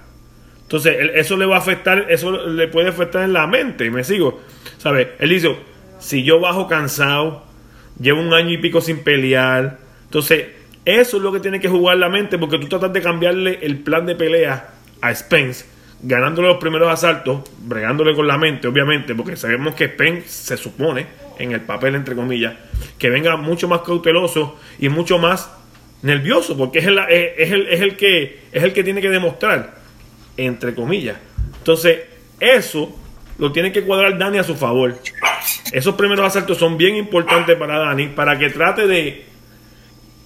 Entonces, eso le va a afectar, eso le puede afectar en la mente, me sigo. ¿Sabes? Él dice, si yo bajo cansado, llevo un año y pico sin pelear, entonces eso es lo que tiene que jugar la mente porque tú tratas de cambiarle el plan de pelea a Spence, ganándole los primeros asaltos, bregándole con la mente, obviamente, porque sabemos que Spence se supone, en el papel entre comillas, que venga mucho más cauteloso y mucho más nervioso, porque es el, es el, es el, que, es el que tiene que demostrar, entre comillas. Entonces, eso lo tiene que cuadrar Dani a su favor. Esos primeros asaltos son bien importantes para Dani, para que trate de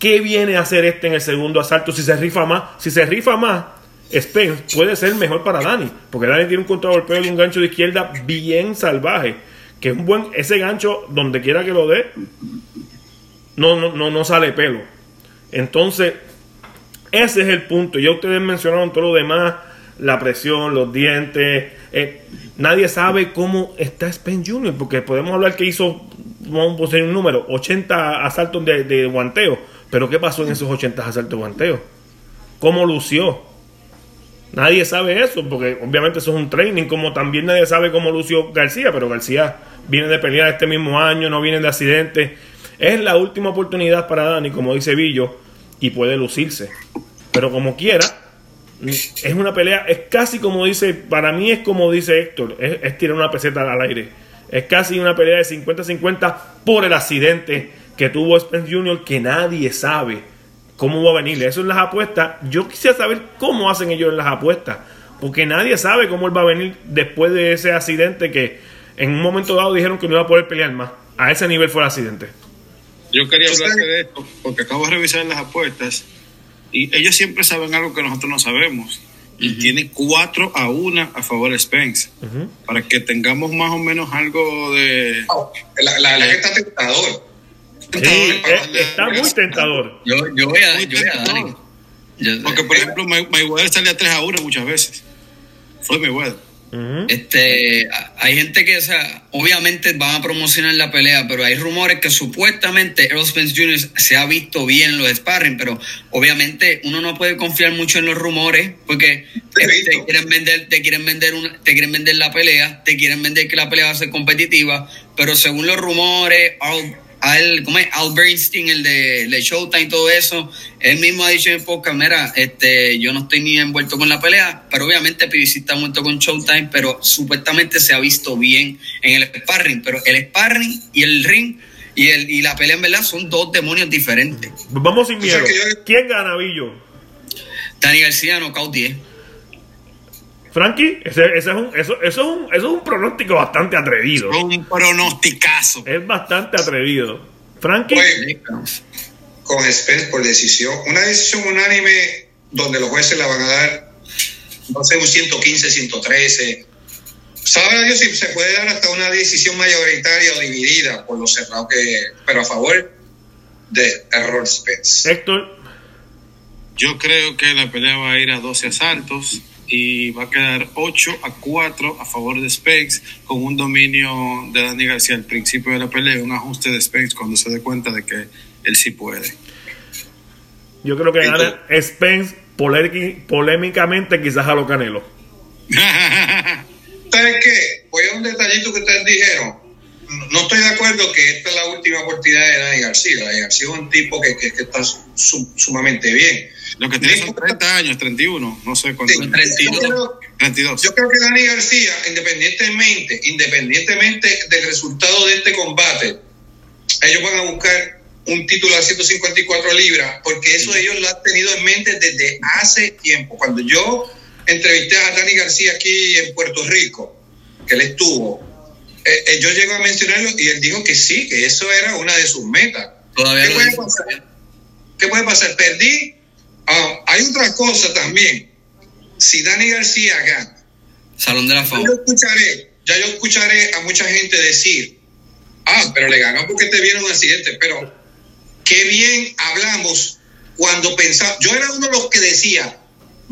¿Qué viene a hacer este en el segundo asalto? Si se rifa más, si se rifa más, Spence puede ser mejor para Dani, porque Dani tiene un contragolpeo y un gancho de izquierda bien salvaje, que es un buen ese gancho donde quiera que lo dé no no no, no sale pelo. Entonces, ese es el punto. Ya ustedes mencionaron todo lo demás, la presión, los dientes. Eh, nadie sabe cómo está Spence Jr., porque podemos hablar que hizo, vamos a poner un número, 80 asaltos de, de guanteo pero ¿qué pasó en esos 80 asaltos guanteos? ¿Cómo lució? Nadie sabe eso, porque obviamente eso es un training, como también nadie sabe cómo lució García, pero García viene de pelear este mismo año, no viene de accidente. Es la última oportunidad para Dani, como dice Villo, y puede lucirse. Pero como quiera, es una pelea, es casi como dice, para mí es como dice Héctor, es, tirar una peseta al aire. Es casi una pelea de 50-50 por el accidente que tuvo Spence Jr. que nadie sabe cómo va a venir. Eso en las apuestas. Yo quisiera saber cómo hacen ellos en las apuestas. Porque nadie sabe cómo él va a venir después de ese accidente que en un momento dado dijeron que no iba a poder pelear más. A ese nivel fue el accidente. Yo quería hablarte de esto porque acabo de revisar las apuestas y ellos siempre saben algo que nosotros no sabemos. Y tiene 4 a 1 a favor de Spence. Para que tengamos más o menos algo de. la, la, la, que está tentador. Sí, está muy tentador. Yo, yo voy a, yo voy a dar. Porque, por ejemplo, Mayweather salía 3 a 1 muchas veces. Fue Mayweather. Este, hay gente que, o sea, obviamente van a promocionar la pelea, pero hay rumores que supuestamente Earl Spence Jr. se ha visto bien en los sparring, pero obviamente uno no puede confiar mucho en los rumores porque te, quieren vender, te quieren vender una, te quieren vender la pelea, te quieren vender que la pelea va a ser competitiva, pero según los rumores, al, ¿cómo es? Al Bernstein, el de, de, Showtime y todo eso, él mismo ha dicho en podcast, mira, este, yo no estoy ni envuelto con la pelea, pero obviamente PBC está envuelto con Showtime, pero supuestamente se ha visto bien en el sparring, pero el sparring y el ring y, el, y la pelea en verdad son dos demonios diferentes. Vamos sin miedo. ¿Quién gana, Villo? Dani García, no 10. Frankie, ese, ese es un, eso, eso, es un, eso es un pronóstico bastante atrevido. Un pronosticazo. Es bastante atrevido. Frankie. con Spence por decisión. Una decisión unánime donde los jueces la van a dar, no sé, un 115, 113. Sabe Dios si se puede dar hasta una decisión mayoritaria o dividida por los cerrados que. Pero a favor de Error Spence. Héctor. Yo creo que la pelea va a ir a 12 asaltos y va a quedar 8 a 4 a favor de Spence con un dominio de Dani García al principio de la pelea, un ajuste de Spence cuando se dé cuenta de que él sí puede. Yo creo que gana Spence polémicamente quizás a lo Canelo. [laughs] ¿Sabes qué? Voy a un detallito que ustedes dijeron. No estoy de acuerdo que esta es la última oportunidad de Dani García. Dani García es un tipo que, que, está sumamente bien lo que tiene son 30 años, 31, no sé cuánto. 32. Yo creo que Dani García, independientemente, independientemente del resultado de este combate, ellos van a buscar un título a 154 libras, porque eso ellos lo han tenido en mente desde hace tiempo. Cuando yo entrevisté a Dani García aquí en Puerto Rico, que él estuvo, eh, eh, yo llego a mencionarlo y él dijo que sí, que eso era una de sus metas. Todavía ¿Qué, puede pasar? ¿Qué puede pasar? Perdí Ah, hay otra cosa también. Si Dani García gana, Salón de la Fama. Yo escucharé, ya yo escucharé a mucha gente decir, ah, pero le ganó porque te viene un accidente, pero qué bien hablamos cuando pensaba, yo era uno de los que decía,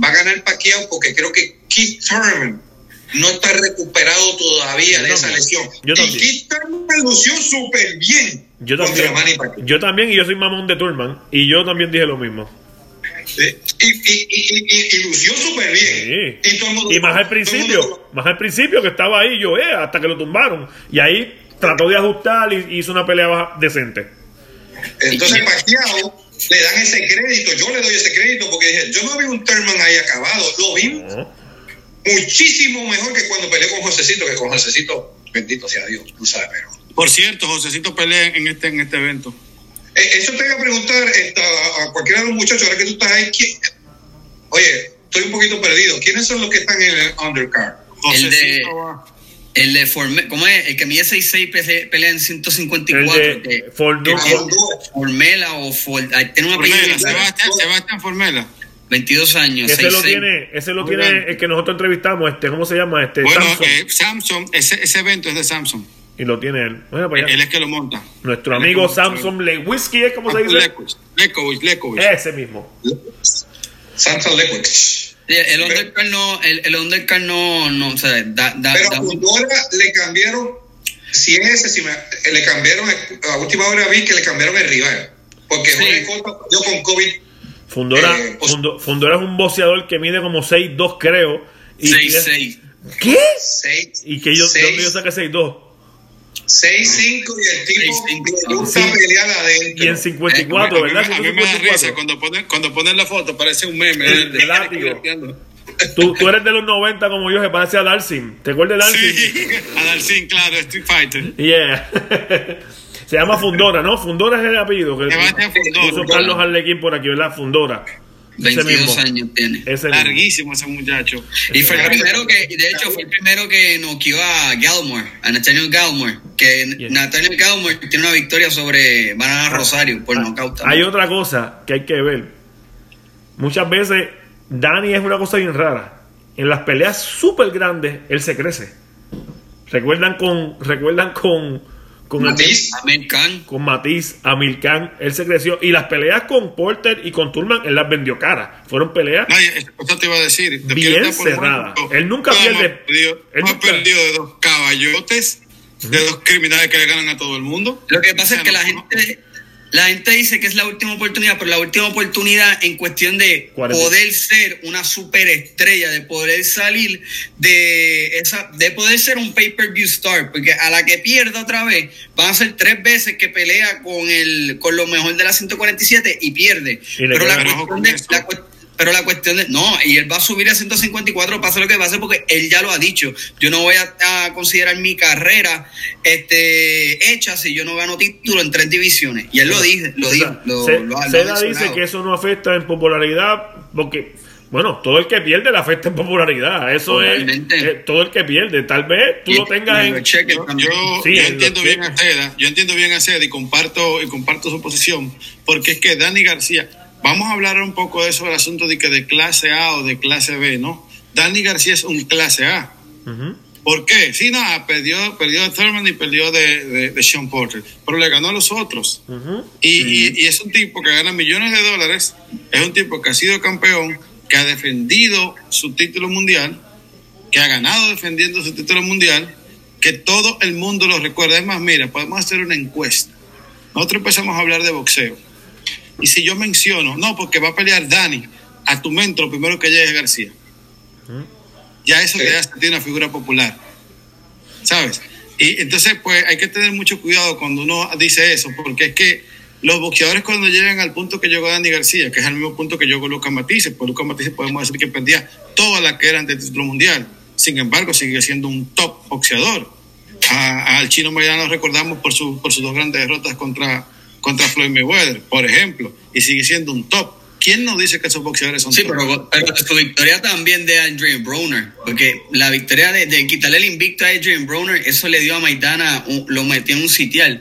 va a ganar Pacquiao porque creo que Keith Thurman no está recuperado todavía de esa lesión. Yo y Keith Thurman lució súper bien yo también, yo también, y yo soy mamón de Thurman, y yo también dije lo mismo. Y, y, y, lució súper bien. Y, más al principio, más al principio que estaba ahí, yo, eh, hasta que lo tumbaron. Y ahí trató de ajustar y hizo una pelea decente. Entonces, Pacquiao le dan ese crédito, yo le doy ese crédito porque dije, yo no vi un Terman ahí acabado, lo vi muchísimo mejor que cuando peleó con Josecito, que con Josecito, bendito sea Dios, tú sabes, pero. Por cierto, Josecito pelea en este, en este evento. Eh, eso te voy a preguntar a cualquiera de los muchachos, ahora que tú estás ahí. Oye, estoy un poquito perdido. ¿Quiénes son los que están en el undercard? El de, el de ¿cómo es? El que mide 6'6 pelea en 154. El de Formela o For, tiene una Formela, Sebastián, Sebastián Formela. 22 años. Ese lo tiene, ese lo tiene el que nosotros entrevistamos, este, ¿cómo se llama? Este, bueno, Samsung. Eh, Samsung, ese, ese evento es de Samsung. Y lo tiene él. Bueno, pues él es que lo monta. Nuestro amigo Samson Lewicki, ¿es como se dice? Lekovic, Lekovic. Ese mismo. Samson Lekovic. El undercard no, el, el undercard no, no, o sea, da, da, pero a Fundora le cambiaron, si es ese, si me, le cambiaron, a última hora vi que le cambiaron el rival, porque sí. yo con COVID Fundora, eh, pues, Fundora es un boxeador que mide como 6'2 creo. 6'6. ¿Qué? 6, ¿Y que yo, ¿dónde yo saqué 6'2? 6'5 y el tipo gusta pelear adentro. Y en 54, ¿verdad? A mí, me da risa cuando ponen, cuando ponen la foto, parece un meme. El, [laughs] de, de Tú, tú, eres de los 90 como yo, se parece a Darcy. ¿Te acuerdas de Darcy? Sí, [laughs] a Darcy, claro, Street Fighter. Yeah. [laughs] Se llama Fundora, ¿no? Fundora es el apellido. Que puso Carlos Arlequín por aquí, ¿verdad? Fundora. 22 años tiene. Larguísimo ese muchacho. Y fue el primero que, de hecho, fue el primero que noqueó a Galmore, a Nathaniel Galmore. Que Nathaniel Galmore tiene una victoria sobre Banana. Rosario por ah, Hay otra cosa que hay que ver. Muchas veces Dani es una cosa bien rara. En las peleas súper grandes, él se crece. Recuerdan con, recuerdan con, con Matiz, Amir Khan. Con Matiz, Amir Khan, él se creció. Y las peleas con Porter y con Turman, él las vendió cara. Fueron peleas. No, te iba a decir. bien cerradas. Él nunca pierde. él no ha perdido de dos caballotes, de dos criminales que le ganan a todo el mundo. Lo que pasa es que la gente la gente dice que es la última oportunidad, pero la última oportunidad en cuestión de poder ser una superestrella, de poder salir de esa, de poder ser un pay-per-view star, porque a la que pierda otra vez, van a ser tres veces que pelea con el, con lo mejor de la 147 y pierde. pero la cuestión, de, la, pero la cuestión es, no, y él va a subir a 154, pase lo que pase, porque él ya lo ha dicho. Yo no voy a, considerar mi carrera este, hecha si yo no gano título en tres divisiones. Y él lo dice, lo, dice, lo, dice que eso no afecta en popularidad, porque, bueno, todo el que pierde le afecta en popularidad. Eso es, eh, todo el que pierde. Tal vez tú lo tengas en. Yo, yo entiendo bien a Seda, yo entiendo bien a Seda y comparto, y comparto su posición, porque es que Dani García Vamos a hablar un poco de eso, el asunto de que de clase A o de clase B, ¿no? Dani García es un clase A. ¿Por qué? Sí, nada, perdió, perdió de Thurman y perdió de, de, Sean Porter, pero le ganó a los otros. y, y, es un tipo que gana millones de dólares, es un tipo que ha sido campeón, que ha defendido su título mundial, que ha ganado defendiendo su título mundial, que todo el mundo lo recuerda. Es más, mira, podemos hacer una encuesta. Nosotros empezamos a hablar de boxeo y si yo menciono, no, porque va a pelear Dani, a tu mente lo primero que llegue es García. Ya eso te hace una figura popular. ¿Sabes? Y entonces, pues hay que tener mucho cuidado cuando uno dice eso, porque es que los boxeadores cuando llegan al punto que llegó Dani García, que es el mismo punto que llegó Lucas Matisse, pues Lucas Matisse podemos decir que perdía todas las que eran del título mundial. Sin embargo, sigue siendo un top boxeador. al chino Mariano recordamos por, su, por sus dos grandes derrotas contra contra Floyd Mayweather, por ejemplo, y sigue siendo un top. ¿Quién nos dice que esos boxeadores son Sí, pero, pero, su victoria también de Adrian Broner, porque la victoria de, quitarle el invicto a Adrian Broner, eso le dio a Maidana, lo metió en un sitial.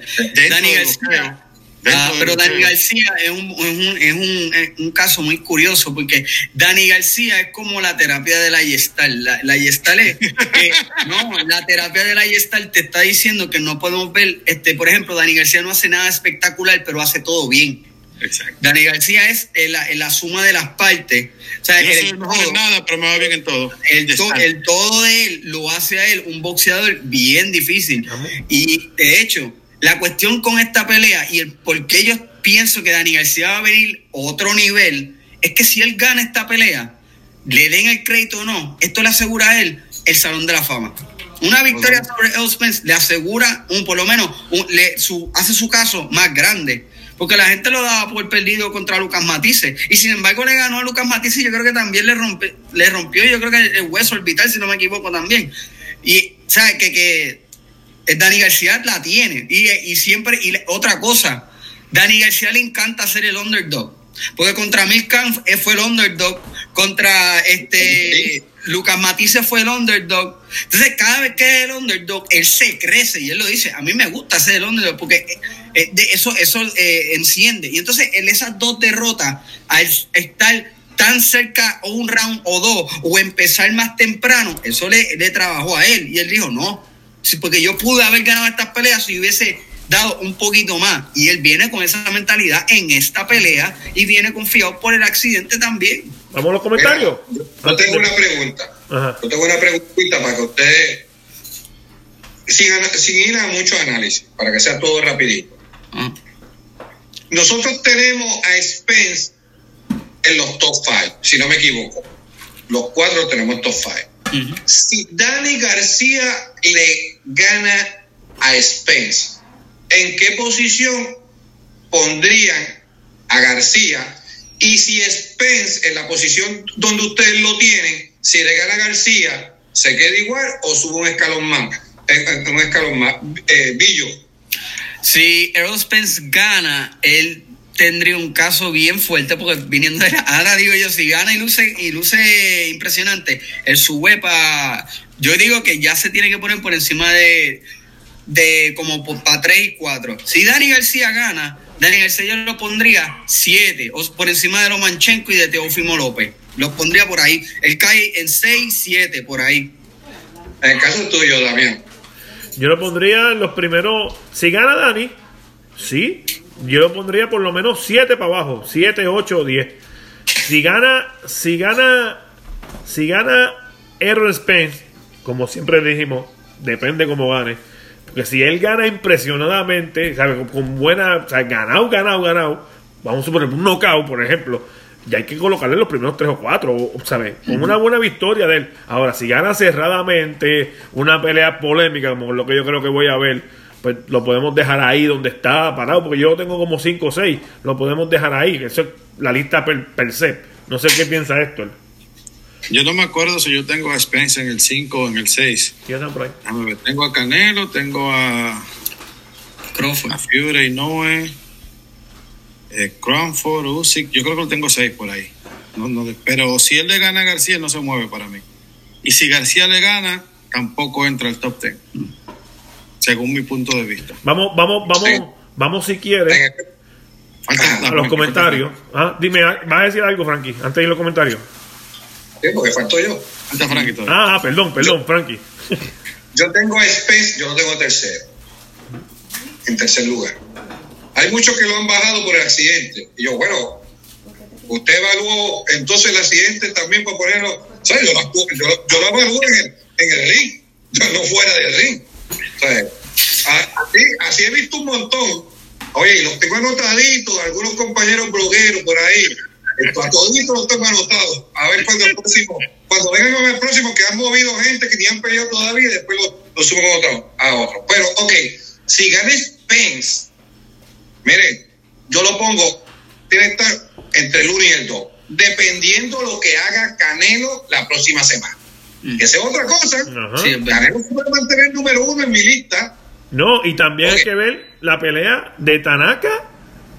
Dani García, Ah, pero Dani García es, un, es, un, es, un, caso muy curioso porque Dani García es como la terapia de la Yestal. La, la Yestal es, [laughs] no, la terapia de la Yestal te está diciendo que no podemos ver, este, por ejemplo, Dani García no hace nada espectacular, pero hace todo bien. Exacto. Dani García es la, la suma de las partes. O sea, Yo el, no todo, nada, pero me va bien en todo. El, el todo de él lo hace a él un boxeador bien difícil. Y de hecho, la cuestión con esta pelea y el por qué yo pienso que Dani García va a venir otro nivel es que si él gana esta pelea, le den el crédito o no, esto le asegura a él el Salón de la Fama. Una victoria sobre El Spence le asegura un, por lo menos, le, su, hace su caso más grande. Porque la gente lo daba por perdido contra Lucas Matisse. Y sin embargo le ganó a Lucas Matisse. Yo creo que también le, rompe, le rompió, yo creo que el hueso orbital, si no me equivoco, también. Y, ¿sabes? Que, que Dani García la tiene. Y, siempre, y otra cosa, Dani García le encanta ser el underdog. Porque contra Milkan fue el underdog, contra este Lucas Matisse fue el underdog. Entonces, cada vez que es el underdog, él se crece y él lo dice. A mí me gusta ser el underdog porque eh, de eso, eso eh, enciende. Y entonces, en esas dos derrotas, al estar tan cerca o un round o dos, o empezar más temprano, eso le, le trabajó a él. Y él dijo, no, porque yo pude haber ganado estas peleas si hubiese dado un poquito más. Y él viene con esa mentalidad en esta pelea y viene confiado por el accidente también. Vamos a los comentarios. yo tengo una pregunta. Yo tengo una preguntita para que ustedes, sin, sin, ir a mucho análisis, para que sea todo rapidito. Ah. Nosotros tenemos a Spence en los top 5, si no me equivoco. Los cuatro tenemos top 5. Si Dani García le gana a Spence, ¿en qué posición pondrían a García? Y si Spence en la posición donde ustedes lo tienen, si le gana a García, ¿se queda igual o sube un escalón más? Un escalón más. Eh, Billo. Si Errol Spence gana, él tendría un caso bien fuerte porque viniendo de la, ahora digo yo si gana y luce y luce impresionante el sube para yo digo que ya se tiene que poner por encima de de como para 3 y 4 si Dani García gana Dani García yo lo pondría 7 o por encima de Lomanchenko y de Teófimo López. Los pondría por ahí. Él cae en 6 7 por ahí. En el caso tuyo Damián. Yo lo pondría en los primeros si gana Dani sí yo lo pondría por lo menos 7 para abajo, 7, 8 o 10. Si gana, si gana, si gana Errol Spence, como siempre dijimos, depende cómo gane. Porque si él gana impresionadamente, ¿sabe? Con, buena, o sea, ganado, ganado, ganado, vamos a suponer un knockout, por ejemplo, ya hay que colocarle los primeros 3 o 4, ¿sabes? Con una buena victoria de él. Ahora, si gana cerradamente, una pelea polémica, como lo que yo creo que voy a ver, pues lo podemos dejar ahí donde está parado, porque yo tengo como 5 o 6, lo podemos dejar ahí, eso es la lista per, se. No sé qué piensa Héctor. Yo no me acuerdo si yo tengo a Spence en el 5 o en el 6. Tengo a Canelo, tengo a Crawford, a Fury, Noe, eh, Crawford, Usyk. Yo creo que lo tengo 6 por ahí. pero si él le gana a García, no se mueve para mí. Y si García le gana, tampoco entra al top 10 según mi punto de vista. Vamos, vamos, vamos, vamos si quieres a los comentarios. Ah, dime, ¿vas a decir algo, Frankie, antes de ir a los comentarios? Sí, porque falto yo. Frankie Ah, perdón, perdón, Frankie. Yo tengo Space, yo no tengo tercero. En tercer lugar. Hay muchos que lo han bajado por el accidente. Y yo, bueno, usted evaluó entonces el accidente también para ponerlo. ¿sabes? Yo, yo, lo evalúo en el, en el ring, no fuera del ring. Así, así he visto un montón. Oye, los tengo anotaditos, algunos compañeros blogueros por ahí. A todos los tengo anotados. A ver cuando el próximo, cuando vengan con el próximo, que han movido gente que ni han peleado todavía y después lo, lo suben a otro, a otro. Pero, ok, si ganes Pence, miren, yo lo pongo, tiene que estar entre el 1 y el 2, dependiendo lo que haga Canelo la próxima semana. Que esa es otra cosa. Canelo puede mantener número uno en mi lista. No, y también hay que ver la pelea de Tanaka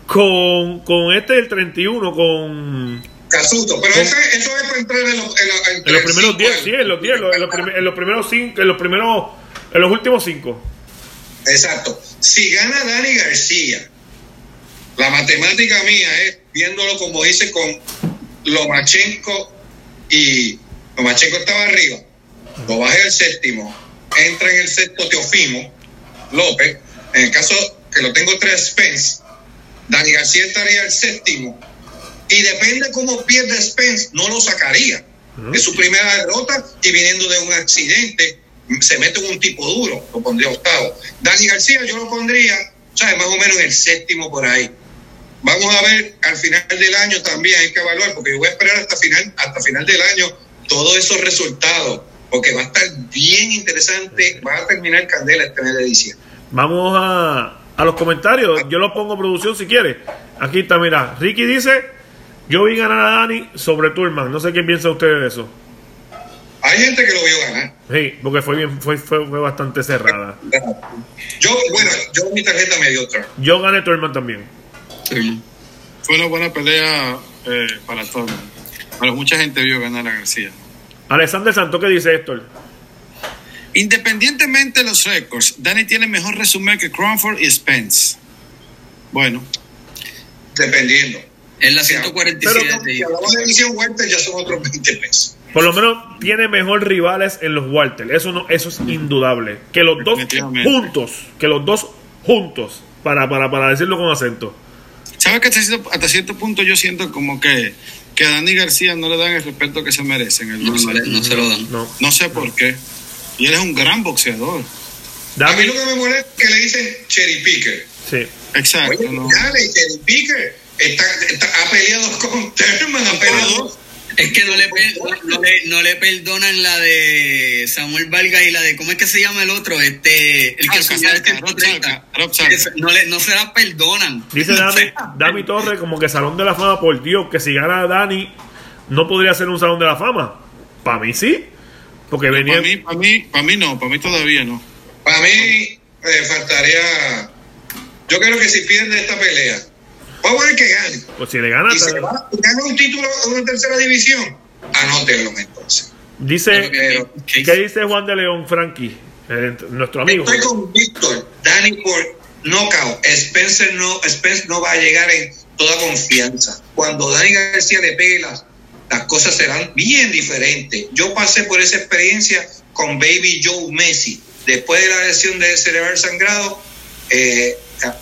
con, con este del 31, con. Casuto, pero eso, eso, es para entrar en, los, en, los primeros 10, sí, en los 10, en, los, en los primeros 5, en los primeros, en los últimos 5. Exacto. Si gana Dani García, la matemática mía es viéndolo como dice con Lomachenko y Lomachenko estaba arriba, lo baja el séptimo, entra en el sexto Teofimo López, en el caso que lo tengo tres Spence, Dani García estaría el séptimo, y depende cómo pierde Spence, no lo sacaría. Es su primera derrota y viniendo de un accidente, se mete en un tipo duro, lo pondría octavo. Dani García yo lo pondría, ¿sabes? Más o menos en el séptimo por ahí. Vamos a ver al final del año también, hay que evaluar, porque yo voy a esperar hasta final, hasta final del año todos esos resultados, porque va a estar bien interesante, va a terminar Candela este mes de diciembre. Vamos a, a los comentarios, yo lo pongo producción si quiere. Aquí está, mira, Ricky dice, yo vi ganar a Dani sobre Turman, no sé qué piensa usted de eso. Hay gente que lo vio ganar. Sí, porque fue bien, fue, fue, bastante cerrada. Yo, bueno, yo mi tarjeta me dio otra. Yo gané Turman también. Fue una buena pelea eh, para Turman. Pero mucha gente vio ganar a García. Alexander Santo, ¿qué dice Héctor? Independientemente de los récords, Dani tiene mejor resumen que Crawford y Spence. Bueno. Dependiendo. En la 147. Pero de edición Walter, ya son otros 20 pesos. Por lo menos tiene mejor rivales en los Walter. Eso no, eso es indudable. Que los dos juntos, que los dos juntos, para, para, para decirlo con acento. ¿Sabes que hasta cierto, hasta cierto punto yo siento como que que a Dani García no le dan el respeto que se merecen. no, se lo dan. No, sé por qué. Y él es un gran boxeador. A mí lo que me molesta es que le dicen cherry picker. Sí. Exacto. Oye, dale, cherry picker. Está, ha peleado [laughs] con Terman, ha Es que no le, no, le, perdonan la de Samuel Vargas y la de, ¿cómo es que se llama el otro? Este, el que subió este no, le, no se la perdonan. Dice Dami, Dami Torres como que Salón de la Fama, por Dios, que si gana Dani, no podría ser un Salón de la Fama. Para mí sí. Porque venía. Para mí, para mí, para mí no, para mí todavía no. Para mí eh, faltaría. Yo creo que si pierde esta pelea, Vamos a ver que gane. Pues si le gana, y se va, gana un título en una tercera división, anótenlo entonces. Dice, ¿qué dice Juan de León, Frankie? Nuestro amigo. Estoy con Víctor, Dani por knockout. Spencer no, Spencer no va a llegar en toda confianza. Cuando Dani García le pegue las, las cosas serán bien diferentes. Yo pasé por esa experiencia con Baby Joe Messi. Después de la lesión de cerebral sangrado, eh,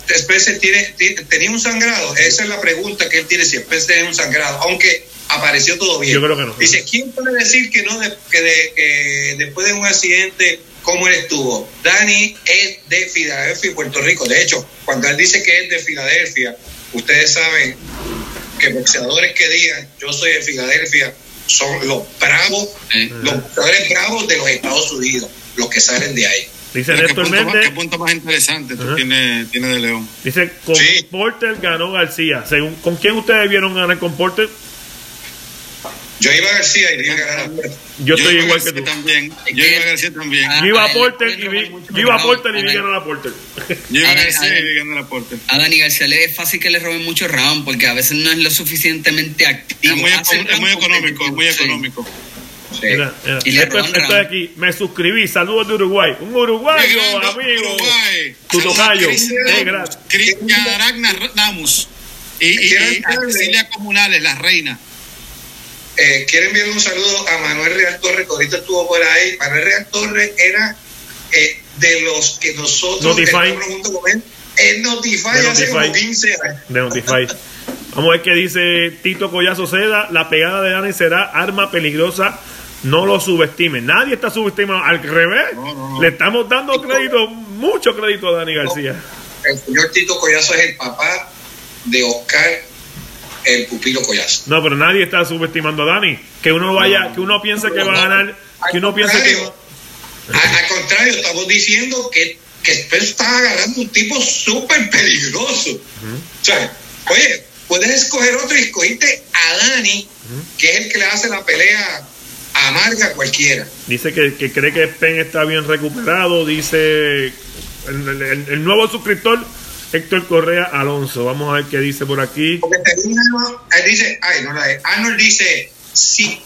Spencer tiene, tenía un sangrado. Esa es la pregunta que él tiene, si Spencer tiene un sangrado, aunque apareció todo bien. Yo creo que no. Dice, ¿quién puede decir que no, que, de, después de un accidente, cómo él estuvo? Dani es de Filadelfia y Puerto Rico. De hecho, cuando él dice que es de Filadelfia, ustedes saben que boxeadores que digan, yo soy de Filadelfia, son los bravos, eh. los boxeadores bravos de los Estados Unidos, los que salen de ahí. Dice Néstor Méndez. ¿Qué punto más interesante tú tienes, tiene de León? Dice, con Porter ganó García. Según, ¿Con quién ustedes vieron ganar con Porter? Yo iba a García y vi ganar Yo, estoy igual que tú. También. Yo iba a García también. yo iba a Porter y vi, [laughs] yo iba a Porter y vi ganar a Porter. Yo iba a García y vi ganar a Porter. A Dani García le es fácil que le roben mucho round porque a veces no es lo suficientemente activo. Es muy, es muy económico, es muy económico. Mira, Esto, es aquí. Me suscribí. Saludos de Uruguay. Un uruguayo, amigo. Uruguay. Tu tocayo. Cristian Aragna Namus. Y, y, Cecilia Comunales, la reina. Eh, quiero enviar un saludo a Manuel Real Torres, que ahorita estuvo por ahí. Manuel Real Torres era eh, de los que nosotros Notify. junto con él, en Notify, hace como 15 años. De Notify. Vamos a ver qué dice Tito Collazo Seda. La pegada de Dani será arma peligrosa no lo subestimen. Nadie está subestimando. Al revés, le estamos dando crédito, mucho crédito a Dani García. El señor Tito Collazo es el papá de Oscar, el pupilo Collazo. No, pero nadie está subestimando a Dani. Que uno vaya, que uno piense que va a ganar, que uno piense que. Al, contrario, estamos diciendo que, que está agarrando un tipo súper peligroso. O sea, oye, puedes escoger otro y escogiste a Dani, que es el que le hace la pelea amarga cualquiera. Dice que, cree que Pen está bien recuperado, dice el, nuevo suscriptor Héctor Correa Alonso. Vamos a ver qué dice por aquí. Porque él dice, ay, no la Arnold dice, sí,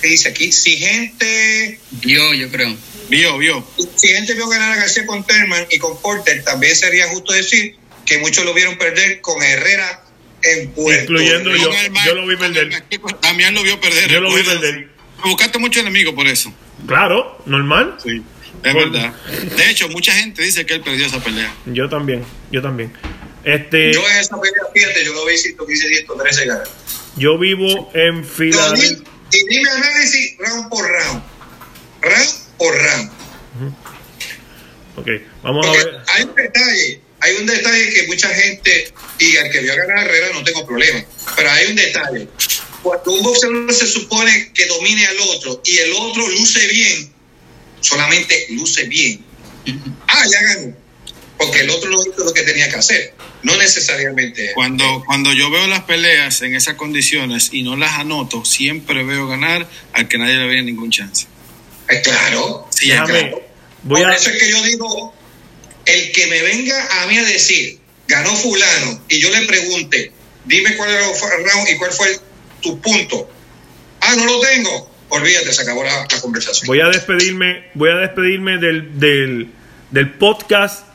¿qué dice aquí? Si gente... Vio, yo creo. Vio, vio. Si gente vio ganar a García con Terman y con Porter, también sería justo decir que muchos lo vieron perder con Herrera en Puerto Incluyendo yo, yo lo vi perder. También lo vio perder. Yo lo vi perder. Buscaste mucho enemigo por eso. Claro, normal. Sí, es verdad. De hecho, mucha gente dice que él perdió esa pelea. Yo también, yo también. Este, yo en esa pelea, fíjate, yo lo vi 115, 113 ganas. Yo vivo en Filadelfia. Y dime análisis round por round. Round por round. Ok, vamos a ver. Hay un detalle, hay un detalle que mucha gente, y al que vio a ganar Herrera no tengo problema, pero hay un detalle cuando un boxeador se supone que domine al otro y el otro luce bien, solamente luce bien. Ah, ya ganó. Porque el otro no hizo lo que tenía que hacer. No necesariamente. Cuando, cuando yo veo las peleas en esas condiciones y no las anoto, siempre veo ganar al que nadie le vea ningún chance. Claro. Sí, es claro. Por eso es que yo digo, el que me venga a mí a decir, ganó fulano, y yo le pregunte, dime cuál era el round y cuál fue el tu punto. Ah, no lo tengo. Olvídate, se acabó la, conversación. Voy a despedirme, voy a despedirme del, del, del podcast,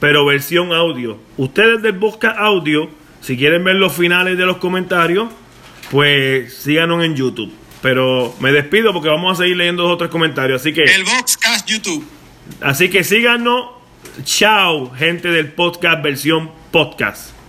pero versión audio. Ustedes del podcast audio, si quieren ver los finales de los comentarios, pues síganos en YouTube. Pero me despido porque vamos a seguir leyendo los otros comentarios. Así que. El Voxcast YouTube. Así que síganos. Chao, gente del podcast versión podcast.